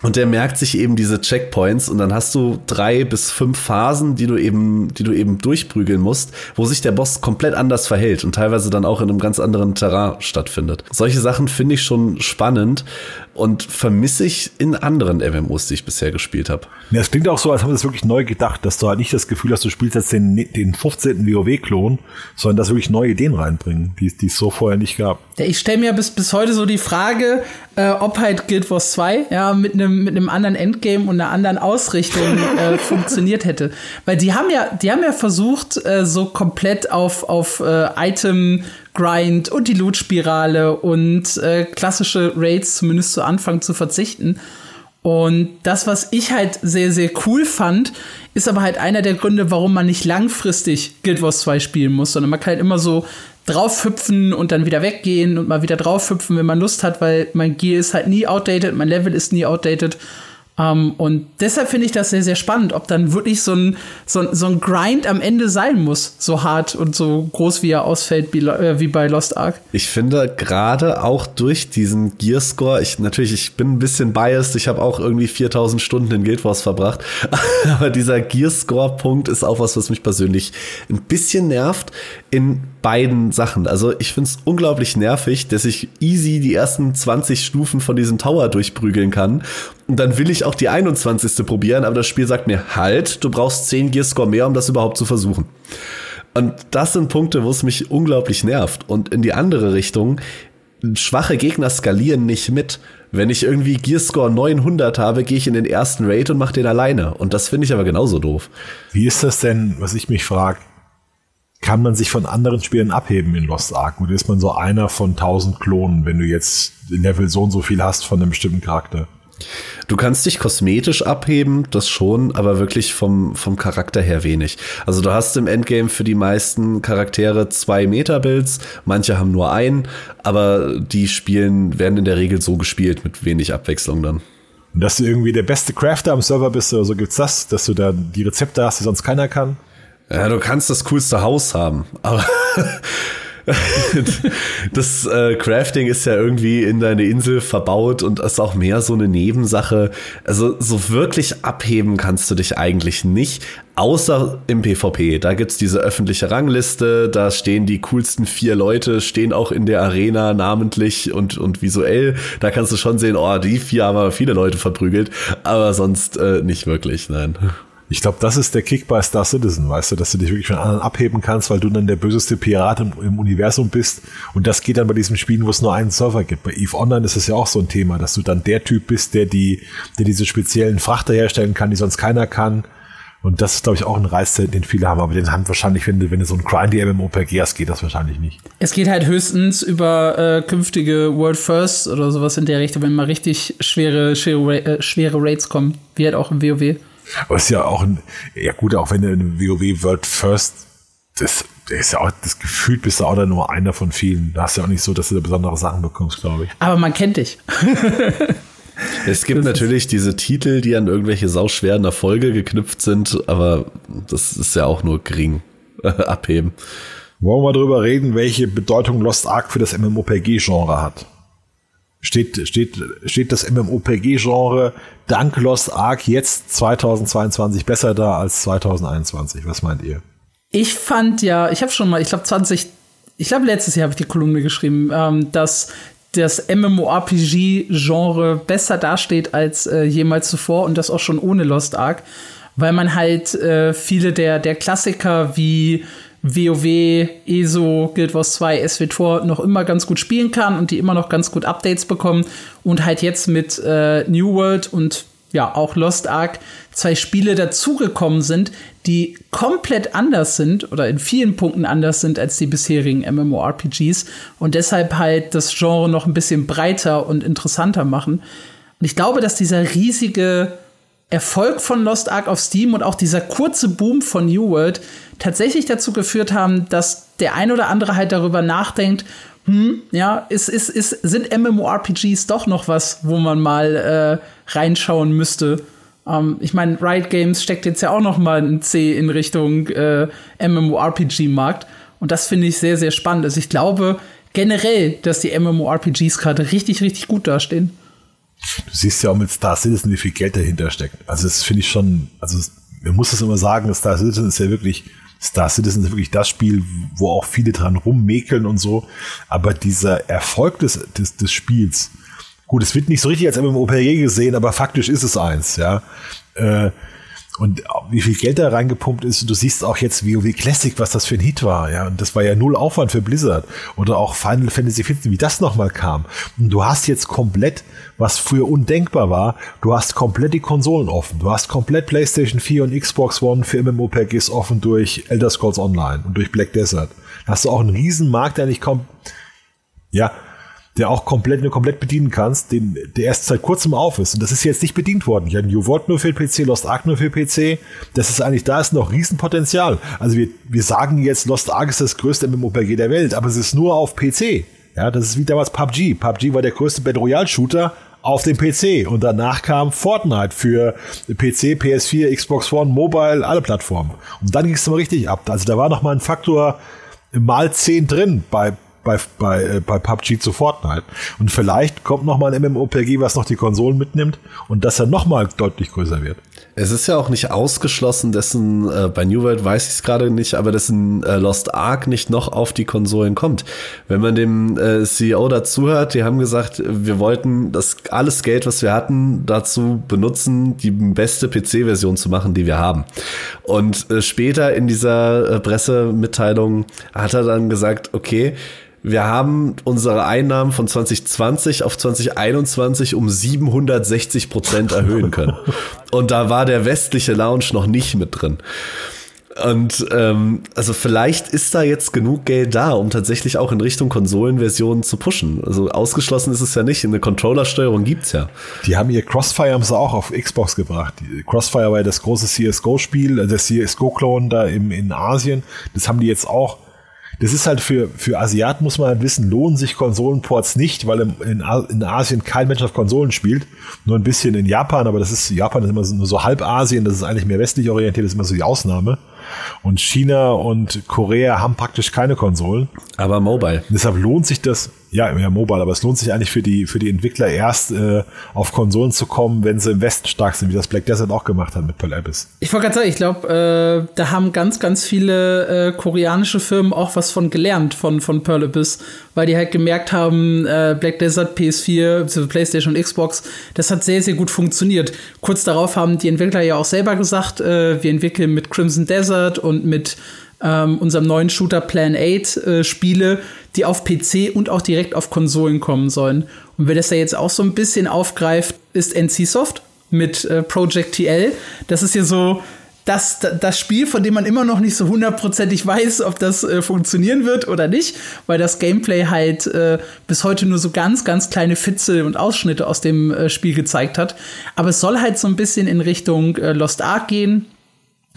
Und der merkt sich eben diese Checkpoints und dann hast du drei bis fünf Phasen, die du eben, die du eben durchprügeln musst, wo sich der Boss komplett anders verhält und teilweise dann auch in einem ganz anderen Terrain stattfindet. Solche Sachen finde ich schon spannend. Und vermisse ich in anderen MMOs, die ich bisher gespielt habe. Ja, es klingt auch so, als haben sie das wirklich neu gedacht, dass du halt nicht das Gefühl hast, du spielst jetzt den, den 15. WoW-Klon, sondern dass wirklich neue Ideen reinbringen, die, die es so vorher nicht gab. Ja, ich stelle mir bis, bis heute so die Frage, äh, ob halt Guild Wars 2 ja, mit einem mit einem anderen Endgame und einer anderen Ausrichtung äh, funktioniert hätte. Weil die haben ja, die haben ja versucht, äh, so komplett auf, auf äh, Item Grind und die Loot-Spirale und äh, klassische Raids zumindest zu Anfang zu verzichten. Und das, was ich halt sehr, sehr cool fand, ist aber halt einer der Gründe, warum man nicht langfristig Guild Wars 2 spielen muss, sondern man kann halt immer so draufhüpfen und dann wieder weggehen und mal wieder draufhüpfen, wenn man Lust hat, weil mein Gear ist halt nie outdated, mein Level ist nie outdated. Um, ähm, und deshalb finde ich das sehr, sehr spannend, ob dann wirklich so ein, so, so, ein Grind am Ende sein muss, so hart und so groß, wie er ausfällt, wie, äh, wie bei Lost Ark. Ich finde gerade auch durch diesen Gearscore, ich natürlich, ich bin ein bisschen biased, ich habe auch irgendwie 4000 Stunden in Guild Wars verbracht, aber dieser Gearscore-Punkt ist auch was, was mich persönlich ein bisschen nervt in beiden Sachen. Also ich finde es unglaublich nervig, dass ich easy die ersten 20 Stufen von diesem Tower durchprügeln kann und dann will ich auch die 21. probieren, aber das Spiel sagt mir, halt, du brauchst 10 Gearscore mehr, um das überhaupt zu versuchen. Und das sind Punkte, wo es mich unglaublich nervt. Und in die andere Richtung, schwache Gegner skalieren nicht mit. Wenn ich irgendwie Gearscore 900 habe, gehe ich in den ersten Raid und mache den alleine. Und das finde ich aber genauso doof. Wie ist das denn, was ich mich frage? Kann man sich von anderen Spielen abheben in Lost Ark? Oder ist man so einer von 1000 Klonen, wenn du jetzt Level so und so viel hast von einem bestimmten Charakter? Du kannst dich kosmetisch abheben, das schon, aber wirklich vom, vom Charakter her wenig. Also du hast im Endgame für die meisten Charaktere zwei Meta-Builds, manche haben nur einen, aber die Spielen werden in der Regel so gespielt mit wenig Abwechslung dann. Und dass du irgendwie der beste Crafter am Server bist oder so, gibt's das, dass du da die Rezepte hast, die sonst keiner kann? Ja, du kannst das coolste Haus haben, aber das äh, Crafting ist ja irgendwie in deine Insel verbaut und ist auch mehr so eine Nebensache. Also so wirklich abheben kannst du dich eigentlich nicht, außer im PvP. Da gibt's diese öffentliche Rangliste, da stehen die coolsten vier Leute, stehen auch in der Arena namentlich und, und visuell. Da kannst du schon sehen, oh, die vier haben aber viele Leute verprügelt, aber sonst äh, nicht wirklich, nein. Ich glaube, das ist der Kick bei Star Citizen, weißt du, dass du dich wirklich von anderen abheben kannst, weil du dann der böseste Pirat im, im, Universum bist. Und das geht dann bei diesen Spielen, wo es nur einen Server gibt. Bei EVE Online ist es ja auch so ein Thema, dass du dann der Typ bist, der die, der diese speziellen Frachter herstellen kann, die sonst keiner kann. Und das ist, glaube ich, auch ein Reiz, den viele haben. Aber den haben wahrscheinlich, wenn du, wenn du so ein grindy MMORPG hast, geht das wahrscheinlich nicht. Es geht halt höchstens über äh, künftige World First oder sowas in der Richtung, wenn mal richtig schwere, schwere, äh, schwere Raids kommen, wie halt auch im WoW. Aber es ist ja auch ein, ja gut, auch wenn du in WoW World First, das, das ist ja auch, das Gefühl bist du auch da nur einer von vielen. Da hast du ja auch nicht so, dass du da besondere Sachen bekommst, glaube ich. Aber man kennt dich. Es gibt natürlich diese Titel, die an irgendwelche sauschweren Erfolge geknüpft sind, aber das ist ja auch nur gering abheben. Wollen wir darüber reden, welche Bedeutung Lost Ark für das MMORPG-Genre hat? Steht, steht, steht das MMOPG-Genre dank Lost Ark jetzt 2022 besser da als 2021? Was meint ihr? Ich fand ja, ich habe schon mal, ich glaube 20, ich glaube letztes Jahr habe ich die Kolumne geschrieben, ähm, dass das MMORPG-Genre besser dasteht als äh, jemals zuvor und das auch schon ohne Lost Ark, weil man halt äh, viele der, der Klassiker wie WoW, ESO, Guild Wars 2, SWTOR noch immer ganz gut spielen kann und die immer noch ganz gut Updates bekommen und halt jetzt mit äh, New World und ja auch Lost Ark zwei Spiele dazugekommen sind, die komplett anders sind oder in vielen Punkten anders sind als die bisherigen MMORPGs und deshalb halt das Genre noch ein bisschen breiter und interessanter machen. Und ich glaube, dass dieser riesige Erfolg von Lost Ark auf Steam und auch dieser kurze Boom von New World tatsächlich dazu geführt haben, dass der ein oder andere halt darüber nachdenkt, hm, ja, ist, ist, ist, sind MMORPGs doch noch was, wo man mal äh, reinschauen müsste. Ähm, ich meine, Riot Games steckt jetzt ja auch noch mal ein C in Richtung äh, MMORPG-Markt. Und das finde ich sehr, sehr spannend. Also ich glaube generell, dass die MMORPGs gerade richtig, richtig gut dastehen. Du siehst ja auch mit Star Citizen, wie viel Geld dahinter steckt. Also das finde ich schon, also man muss das immer sagen, Star Citizen ist ja wirklich, Star Citizen ist wirklich das Spiel, wo auch viele dran rummäkeln und so. Aber dieser Erfolg des, des, des Spiels, gut, es wird nicht so richtig als MMORPG gesehen, aber faktisch ist es eins, ja. Äh, und wie viel Geld da reingepumpt ist, du siehst auch jetzt WoW Classic, was das für ein Hit war, ja, und das war ja null Aufwand für Blizzard. Oder auch Final Fantasy XV, wie das nochmal kam. Und du hast jetzt komplett, was früher undenkbar war, du hast komplett die Konsolen offen. Du hast komplett PlayStation 4 und Xbox One für MMORPGs offen durch Elder Scrolls Online und durch Black Desert. Da hast du auch einen riesen Markt, der nicht kommt, ja, der auch komplett, nur komplett bedienen kannst, den, der erst seit kurzem auf ist. Und das ist jetzt nicht bedient worden. Ich habe New World nur für PC, Lost Ark nur für PC. Das ist eigentlich, da ist noch Riesenpotenzial. Also wir, wir sagen jetzt, Lost Ark ist das größte MMORPG der Welt, aber es ist nur auf PC. Ja, das ist wie damals PUBG. PUBG war der größte Battle Royale Shooter auf dem PC. Und danach kam Fortnite für PC, PS4, Xbox One, Mobile, alle Plattformen. Und dann ging es mal richtig ab. Also da war noch mal ein Faktor mal 10 drin bei bei, bei, äh, bei PUBG zu Fortnite. Und vielleicht kommt noch mal ein MMOPG, was noch die Konsolen mitnimmt und das dann noch mal deutlich größer wird. Es ist ja auch nicht ausgeschlossen, dessen äh, bei New World weiß ich es gerade nicht, aber dessen äh, Lost Ark nicht noch auf die Konsolen kommt. Wenn man dem äh, CEO dazuhört, die haben gesagt, wir wollten das alles Geld, was wir hatten, dazu benutzen, die beste PC-Version zu machen, die wir haben. Und äh, später in dieser äh, Pressemitteilung hat er dann gesagt, okay, wir haben unsere Einnahmen von 2020 auf 2021 um 760 Prozent erhöhen können. Und da war der westliche Lounge noch nicht mit drin. Und ähm, also vielleicht ist da jetzt genug Geld da, um tatsächlich auch in Richtung Konsolenversionen zu pushen. Also ausgeschlossen ist es ja nicht. Eine Controllersteuerung gibt's ja. Die haben ihr Crossfire haben sie auch auf Xbox gebracht. Die Crossfire war ja das große CSGO-Spiel, äh, der CSGO-Klon da im, in Asien. Das haben die jetzt auch das ist halt für, für Asiaten, muss man halt wissen, lohnen sich Konsolenports nicht, weil in, in Asien kein Mensch auf Konsolen spielt. Nur ein bisschen in Japan, aber das ist, Japan ist immer so, nur so halb Asien, das ist eigentlich mehr westlich orientiert, das ist immer so die Ausnahme. Und China und Korea haben praktisch keine Konsolen. Aber Mobile. deshalb lohnt sich das, ja, ja, Mobile, aber es lohnt sich eigentlich für die, für die Entwickler erst äh, auf Konsolen zu kommen, wenn sie im Westen stark sind, wie das Black Desert auch gemacht hat mit Pearl Abyss. Ich wollte gerade sagen, ich glaube, äh, da haben ganz, ganz viele äh, koreanische Firmen auch was von gelernt von, von Pearl Abyss, weil die halt gemerkt haben, äh, Black Desert, PS4, PlayStation und Xbox, das hat sehr, sehr gut funktioniert. Kurz darauf haben die Entwickler ja auch selber gesagt, äh, wir entwickeln mit Crimson Desert und mit ähm, unserem neuen Shooter Plan 8 äh, Spiele, die auf PC und auch direkt auf Konsolen kommen sollen. Und wer das ja jetzt auch so ein bisschen aufgreift, ist NC mit äh, Project TL. Das ist ja so das, das Spiel, von dem man immer noch nicht so hundertprozentig weiß, ob das äh, funktionieren wird oder nicht, weil das Gameplay halt äh, bis heute nur so ganz, ganz kleine Fitzel und Ausschnitte aus dem äh, Spiel gezeigt hat. Aber es soll halt so ein bisschen in Richtung äh, Lost Ark gehen,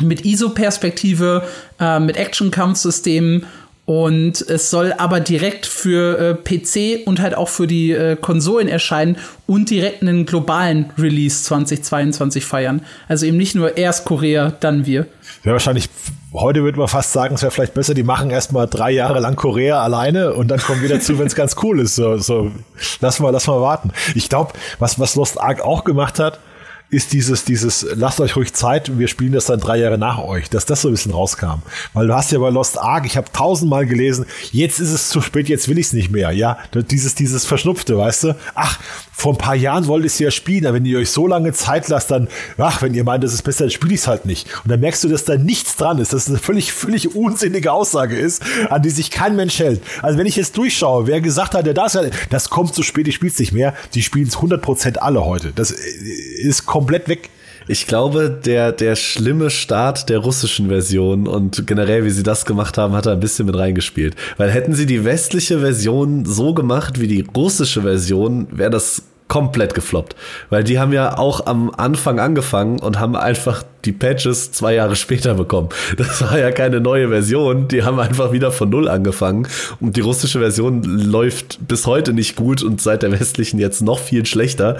mit ISO-Perspektive, äh, mit Action-Kampfsystemen und es soll aber direkt für äh, PC und halt auch für die äh, Konsolen erscheinen und direkt einen globalen Release 2022 feiern. Also eben nicht nur erst Korea, dann wir. Wäre wahrscheinlich, heute würde man fast sagen, es wäre vielleicht besser, die machen erstmal drei Jahre lang Korea alleine und dann kommen wieder zu, wenn es ganz cool ist. So, so, lass mal, lass mal warten. Ich glaube, was, was Lost Ark auch gemacht hat, ist dieses, dieses, lasst euch ruhig Zeit, wir spielen das dann drei Jahre nach euch, dass das so ein bisschen rauskam. Weil du hast ja bei Lost Ark, ich habe tausendmal gelesen, jetzt ist es zu spät, jetzt will ich es nicht mehr. Ja, dieses, dieses Verschnupfte, weißt du? Ach, vor ein paar Jahren wollte ich es ja spielen, aber wenn ihr euch so lange Zeit lasst, dann, ach, wenn ihr meint, das ist besser, dann spiele ich es halt nicht. Und dann merkst du, dass da nichts dran ist, dass es eine völlig, völlig unsinnige Aussage ist, an die sich kein Mensch hält. Also wenn ich jetzt durchschaue, wer gesagt hat, der das, das kommt zu spät, ich spiele es nicht mehr, die spielen es 100% alle heute. Das äh, ist komplett weg. Ich glaube, der, der schlimme Start der russischen Version und generell, wie sie das gemacht haben, hat da ein bisschen mit reingespielt. Weil hätten sie die westliche Version so gemacht wie die russische Version, wäre das komplett gefloppt. Weil die haben ja auch am Anfang angefangen und haben einfach die Patches zwei Jahre später bekommen. Das war ja keine neue Version. Die haben einfach wieder von Null angefangen. Und die russische Version läuft bis heute nicht gut und seit der westlichen jetzt noch viel schlechter.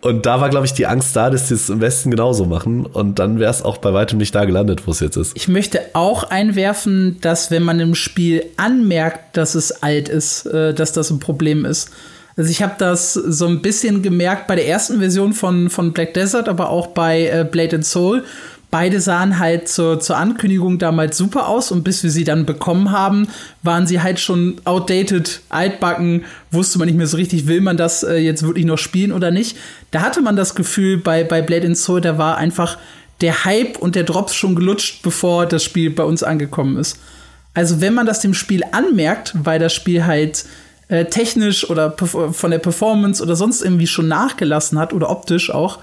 Und da war, glaube ich, die Angst da, dass sie es im Westen genauso machen. Und dann wäre es auch bei weitem nicht da gelandet, wo es jetzt ist. Ich möchte auch einwerfen, dass wenn man im Spiel anmerkt, dass es alt ist, äh, dass das ein Problem ist. Also ich habe das so ein bisschen gemerkt bei der ersten Version von, von Black Desert, aber auch bei äh, Blade and Soul. Beide sahen halt zur, zur Ankündigung damals super aus und bis wir sie dann bekommen haben, waren sie halt schon outdated, altbacken, wusste man nicht mehr so richtig, will man das äh, jetzt wirklich noch spielen oder nicht. Da hatte man das Gefühl, bei, bei Blade and Soul, da war einfach der Hype und der Drops schon gelutscht, bevor das Spiel bei uns angekommen ist. Also wenn man das dem Spiel anmerkt, weil das Spiel halt äh, technisch oder von der Performance oder sonst irgendwie schon nachgelassen hat oder optisch auch,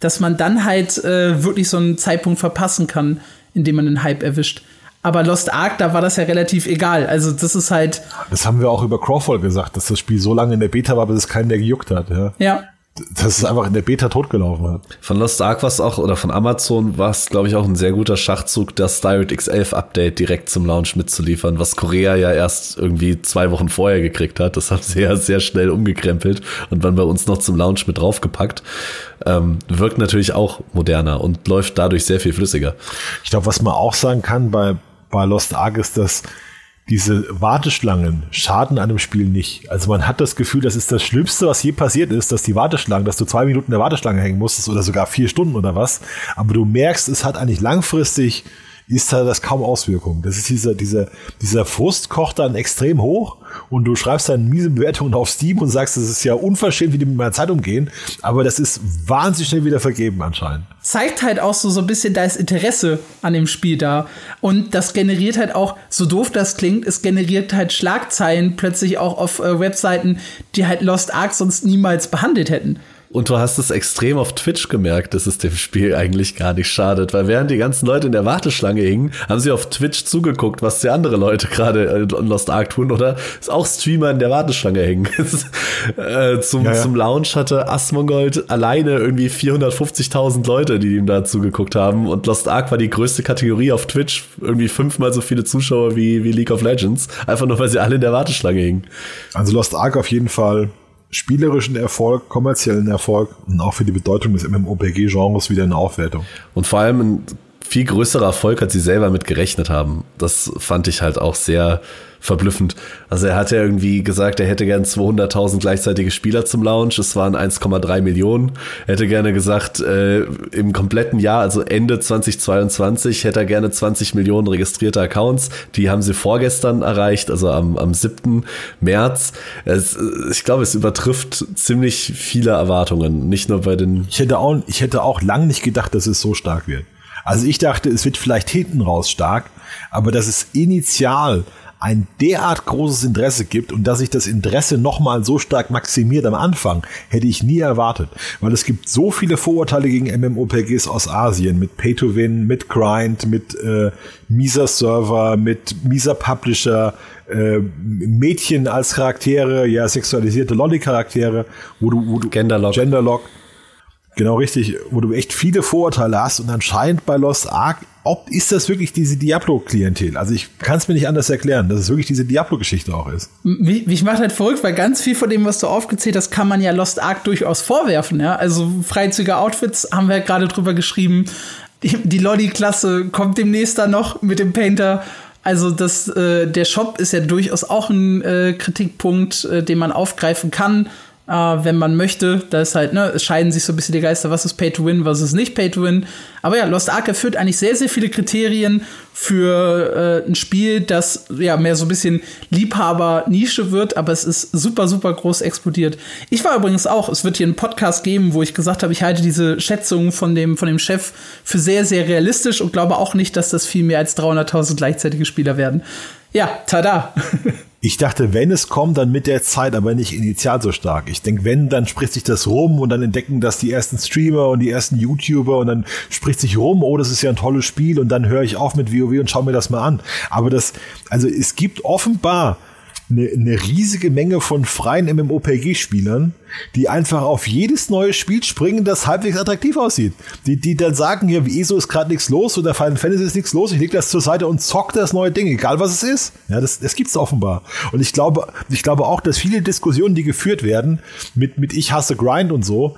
dass man dann halt äh, wirklich so einen Zeitpunkt verpassen kann, in dem man den Hype erwischt. Aber Lost Ark, da war das ja relativ egal. Also das ist halt. Das haben wir auch über Crawford gesagt, dass das Spiel so lange in der Beta war, bis es keinen mehr gejuckt hat. Ja. ja dass es einfach in der Beta totgelaufen hat. Von Lost Ark war es auch, oder von Amazon war es, glaube ich, auch ein sehr guter Schachzug, das DirectX 11 Update direkt zum Launch mitzuliefern, was Korea ja erst irgendwie zwei Wochen vorher gekriegt hat. Das haben sie ja sehr schnell umgekrempelt und dann bei uns noch zum Launch mit draufgepackt. Ähm, wirkt natürlich auch moderner und läuft dadurch sehr viel flüssiger. Ich glaube, was man auch sagen kann bei, bei Lost Ark ist, dass diese Warteschlangen schaden einem Spiel nicht. Also man hat das Gefühl, das ist das Schlimmste, was je passiert ist, dass die Warteschlangen, dass du zwei Minuten in der Warteschlange hängen musstest oder sogar vier Stunden oder was. Aber du merkst, es hat eigentlich langfristig ist da das kaum Auswirkungen. Das ist dieser, dieser, dieser Frust kocht dann extrem hoch und du schreibst dann miese Bewertungen auf Steam und sagst, das ist ja unverschämt, wie die mit meiner Zeit umgehen, aber das ist wahnsinnig schnell wieder vergeben anscheinend. Zeigt halt auch so, so ein bisschen, da Interesse an dem Spiel da. Und das generiert halt auch, so doof das klingt, es generiert halt Schlagzeilen plötzlich auch auf äh, Webseiten, die halt Lost Ark sonst niemals behandelt hätten. Und du hast es extrem auf Twitch gemerkt, dass es dem Spiel eigentlich gar nicht schadet, weil während die ganzen Leute in der Warteschlange hingen, haben sie auf Twitch zugeguckt, was die andere Leute gerade in Lost Ark tun oder ist auch Streamer in der Warteschlange hängen. äh, zum, ja, ja. zum Launch hatte Asmongold alleine irgendwie 450.000 Leute, die ihm da zugeguckt haben und Lost Ark war die größte Kategorie auf Twitch, irgendwie fünfmal so viele Zuschauer wie, wie League of Legends, einfach nur weil sie alle in der Warteschlange hingen. Also Lost Ark auf jeden Fall spielerischen Erfolg, kommerziellen Erfolg und auch für die Bedeutung des MMORPG-Genres wieder eine Aufwertung. Und vor allem ein viel größerer Erfolg, als sie selber mit gerechnet haben. Das fand ich halt auch sehr verblüffend. Also er hat ja irgendwie gesagt, er hätte gern 200.000 gleichzeitige Spieler zum Launch. Es waren 1,3 Millionen. Er hätte gerne gesagt, äh, im kompletten Jahr, also Ende 2022, hätte er gerne 20 Millionen registrierte Accounts. Die haben sie vorgestern erreicht, also am, am 7. März. Es, ich glaube, es übertrifft ziemlich viele Erwartungen. Nicht nur bei den. Ich hätte auch, ich hätte auch lang nicht gedacht, dass es so stark wird. Also ich dachte, es wird vielleicht hinten raus stark, aber dass es initial ein derart großes Interesse gibt und dass sich das Interesse nochmal so stark maximiert am Anfang, hätte ich nie erwartet. Weil es gibt so viele Vorurteile gegen MMOPGs aus Asien mit Pay-to-Win, mit Grind, mit äh, mieser Server, mit mieser Publisher, äh, Mädchen als Charaktere, ja, sexualisierte Lolly-Charaktere, wo du, wo du Genderlock. Genderlock Genau richtig, wo du echt viele Vorurteile hast und anscheinend bei Lost Ark, ob ist das wirklich diese Diablo-Klientel? Also ich kann es mir nicht anders erklären, dass es wirklich diese Diablo-Geschichte auch ist. Mich, mich macht halt verrückt, weil ganz viel von dem, was du aufgezählt hast, kann man ja Lost Ark durchaus vorwerfen. Ja? Also freizügige Outfits haben wir gerade drüber geschrieben. Die, die Lolly-Klasse kommt demnächst dann noch mit dem Painter. Also das, äh, der Shop ist ja durchaus auch ein äh, Kritikpunkt, äh, den man aufgreifen kann äh, wenn man möchte. Da ist halt, ne, es scheiden sich so ein bisschen die Geister, was ist Pay to Win, was ist nicht Pay to Win. Aber ja, Lost Ark erfüllt eigentlich sehr, sehr viele Kriterien für äh, ein Spiel, das ja mehr so ein bisschen Liebhaber-Nische wird, aber es ist super, super groß explodiert. Ich war übrigens auch, es wird hier einen Podcast geben, wo ich gesagt habe, ich halte diese Schätzung von dem, von dem Chef für sehr, sehr realistisch und glaube auch nicht, dass das viel mehr als 300.000 gleichzeitige Spieler werden. Ja, tada. Ich dachte, wenn es kommt, dann mit der Zeit, aber nicht initial so stark. Ich denke, wenn, dann spricht sich das rum und dann entdecken das die ersten Streamer und die ersten YouTuber und dann spricht sich rum, oh, das ist ja ein tolles Spiel und dann höre ich auf mit WoW und schaue mir das mal an. Aber das, also es gibt offenbar eine, eine riesige Menge von freien MMOPG-Spielern, die einfach auf jedes neue Spiel springen, das halbwegs attraktiv aussieht. Die, die dann sagen, ja, wie ESO ist gerade nichts los oder Final Fantasy ist nichts los, ich leg das zur Seite und zock das neue Ding, egal was es ist. Ja, das, das gibt's offenbar. Und ich glaube, ich glaube auch, dass viele Diskussionen, die geführt werden, mit, mit ich hasse Grind und so,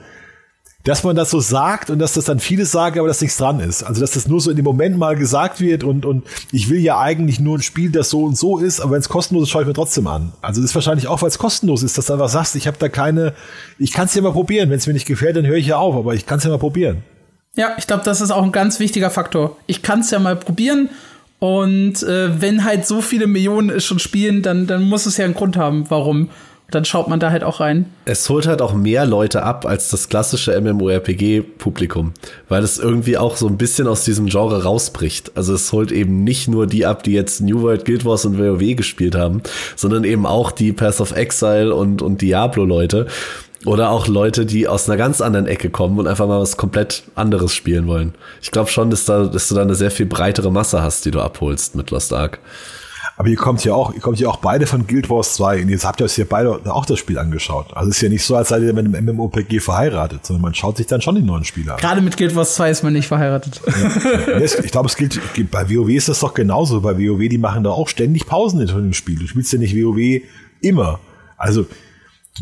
dass man das so sagt und dass das dann viele sagen, aber dass nichts dran ist. Also dass das nur so in dem Moment mal gesagt wird und, und ich will ja eigentlich nur ein Spiel, das so und so ist, aber wenn es kostenlos ist, schaue ich mir trotzdem an. Also das ist wahrscheinlich auch, weil es kostenlos ist, dass du einfach sagst, ich habe da keine, ich kann es ja mal probieren. Wenn es mir nicht gefällt, dann höre ich ja auf, aber ich kann es ja mal probieren. Ja, ich glaube, das ist auch ein ganz wichtiger Faktor. Ich kann es ja mal probieren und äh, wenn halt so viele Millionen schon spielen, dann, dann muss es ja einen Grund haben, warum. Dann schaut man da halt auch rein. Es holt halt auch mehr Leute ab als das klassische MMORPG-Publikum, weil es irgendwie auch so ein bisschen aus diesem Genre rausbricht. Also es holt eben nicht nur die ab, die jetzt New World, Guild Wars und WoW gespielt haben, sondern eben auch die Path of Exile und, und Diablo-Leute. Oder auch Leute, die aus einer ganz anderen Ecke kommen und einfach mal was komplett anderes spielen wollen. Ich glaube schon, dass, da, dass du da eine sehr viel breitere Masse hast, die du abholst mit Lost Ark. Aber ihr kommt ja auch, ihr kommt ja auch beide von Guild Wars 2 und jetzt habt ihr euch ja beide auch das Spiel angeschaut. Also es ist ja nicht so, als seid ihr mit einem MMOPG verheiratet, sondern man schaut sich dann schon die neuen Spiele an. Gerade mit Guild Wars 2 ist man nicht verheiratet. Ja. ich glaube, es gilt, bei WoW ist das doch genauso. Bei WoW, die machen da auch ständig Pausen in dem Spiel. Du spielst ja nicht WoW immer. Also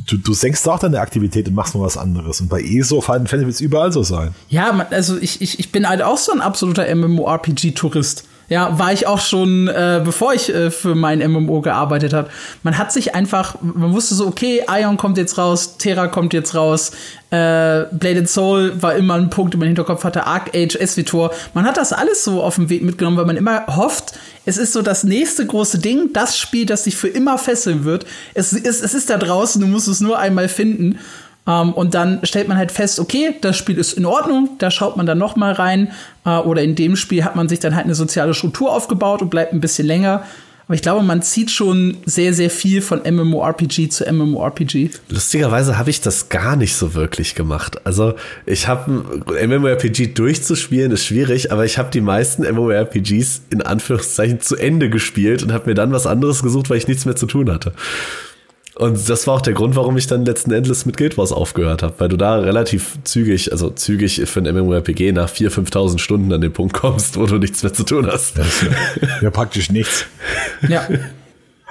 du, du senkst auch deine Aktivität und machst mal was anderes. Und bei ESO Final Fantasy wird es überall so sein. Ja, also ich, ich, ich bin halt auch so ein absoluter MMORPG-Tourist. Ja, war ich auch schon, äh, bevor ich äh, für mein MMO gearbeitet habe. Man hat sich einfach, man wusste so, okay, Ion kommt jetzt raus, Terra kommt jetzt raus, äh, Blade Soul war immer ein Punkt, den man im Hinterkopf hatte, Arc Age, SVTOR. Man hat das alles so auf dem Weg mitgenommen, weil man immer hofft, es ist so das nächste große Ding, das Spiel, das dich für immer fesseln wird. Es ist, es ist da draußen, du musst es nur einmal finden. Ähm, und dann stellt man halt fest, okay, das Spiel ist in Ordnung, da schaut man dann noch mal rein. Uh, oder in dem Spiel hat man sich dann halt eine soziale Struktur aufgebaut und bleibt ein bisschen länger. Aber ich glaube, man zieht schon sehr, sehr viel von MMORPG zu MMORPG. Lustigerweise habe ich das gar nicht so wirklich gemacht. Also ich habe MMORPG durchzuspielen ist schwierig, aber ich habe die meisten MMORPGs in Anführungszeichen zu Ende gespielt und habe mir dann was anderes gesucht, weil ich nichts mehr zu tun hatte. Und das war auch der Grund, warum ich dann letzten Endes mit Guild Wars aufgehört habe, weil du da relativ zügig, also zügig für ein MMORPG nach 4.000, 5.000 Stunden an den Punkt kommst, wo du nichts mehr zu tun hast. Ja, ja praktisch nichts. Ja.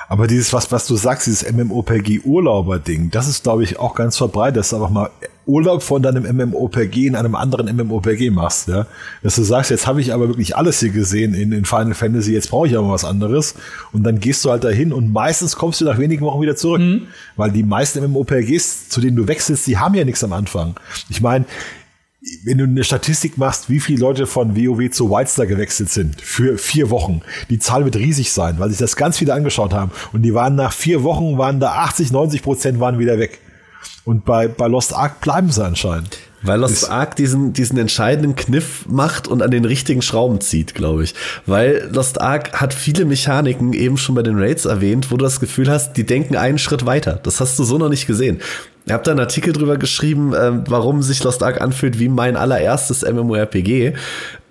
Aber dieses, was, was du sagst, dieses MMOPG-Urlauber-Ding, das ist, glaube ich, auch ganz verbreitet, dass du einfach mal Urlaub von deinem MMOPG in einem anderen MMOPG machst, ja. Dass du sagst, jetzt habe ich aber wirklich alles hier gesehen in, in Final Fantasy, jetzt brauche ich aber was anderes. Und dann gehst du halt dahin und meistens kommst du nach wenigen Wochen wieder zurück. Mhm. Weil die meisten MMOPGs, zu denen du wechselst, die haben ja nichts am Anfang. Ich meine, wenn du eine Statistik machst, wie viele Leute von WoW zu Wildstar gewechselt sind für vier Wochen, die Zahl wird riesig sein, weil sich das ganz viele angeschaut haben. Und die waren nach vier Wochen, waren da 80, 90 Prozent waren wieder weg. Und bei, bei Lost Ark bleiben sie anscheinend. Weil Lost Ark diesen, diesen entscheidenden Kniff macht und an den richtigen Schrauben zieht, glaube ich. Weil Lost Ark hat viele Mechaniken, eben schon bei den Raids erwähnt, wo du das Gefühl hast, die denken einen Schritt weiter. Das hast du so noch nicht gesehen. Ihr habt da einen Artikel drüber geschrieben, äh, warum sich Lost Ark anfühlt wie mein allererstes MMORPG,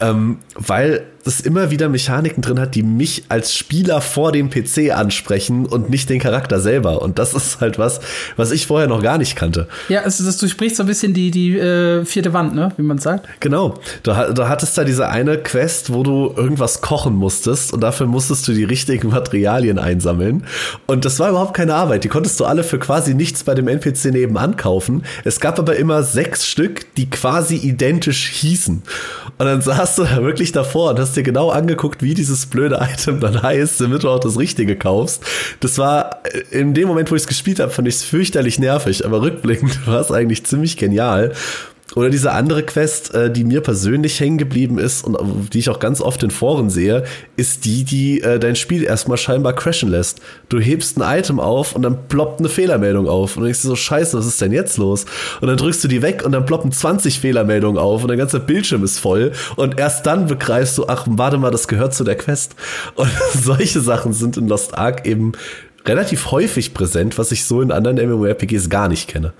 ähm, weil es immer wieder Mechaniken drin hat, die mich als Spieler vor dem PC ansprechen und nicht den Charakter selber. Und das ist halt was, was ich vorher noch gar nicht kannte. Ja, also das durchbricht so ein bisschen die, die äh, vierte Wand, ne? wie man sagt. Genau. Du, du hattest da diese eine Quest, wo du irgendwas kochen musstest und dafür musstest du die richtigen Materialien einsammeln. Und das war überhaupt keine Arbeit. Die konntest du alle für quasi nichts bei dem NPC nebenan kaufen. Es gab aber immer sechs Stück, die quasi identisch hießen. Und dann saß du da wirklich davor und hast dir genau angeguckt, wie dieses blöde Item dann heißt, damit du auch das Richtige kaufst. Das war äh, in dem Moment, wo ich es gespielt habe, fand ich es fürchterlich nervig, aber rückblickend war es eigentlich ziemlich genial. Oder diese andere Quest, äh, die mir persönlich hängen geblieben ist und die ich auch ganz oft in Foren sehe, ist die, die äh, dein Spiel erstmal scheinbar crashen lässt. Du hebst ein Item auf und dann ploppt eine Fehlermeldung auf. Und dann denkst du so, scheiße, was ist denn jetzt los? Und dann drückst du die weg und dann ploppen 20 Fehlermeldungen auf und dein ganzer Bildschirm ist voll. Und erst dann begreifst du, ach, warte mal, das gehört zu der Quest. Und solche Sachen sind in Lost Ark eben relativ häufig präsent, was ich so in anderen MMORPGs gar nicht kenne.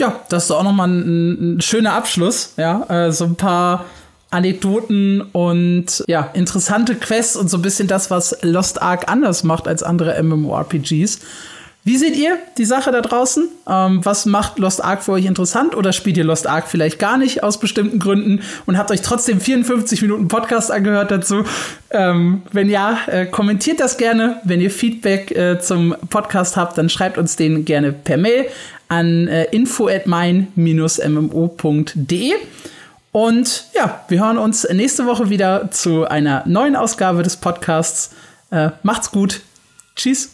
Ja, das ist auch nochmal ein, ein schöner Abschluss. Ja, äh, so ein paar Anekdoten und ja, interessante Quests und so ein bisschen das, was Lost Ark anders macht als andere MMORPGs. Wie seht ihr die Sache da draußen? Ähm, was macht Lost Ark für euch interessant oder spielt ihr Lost Ark vielleicht gar nicht aus bestimmten Gründen und habt euch trotzdem 54 Minuten Podcast angehört dazu? Ähm, wenn ja, äh, kommentiert das gerne. Wenn ihr Feedback äh, zum Podcast habt, dann schreibt uns den gerne per Mail an äh, info at mein-mmo.de. Und ja, wir hören uns nächste Woche wieder zu einer neuen Ausgabe des Podcasts. Äh, macht's gut. Tschüss.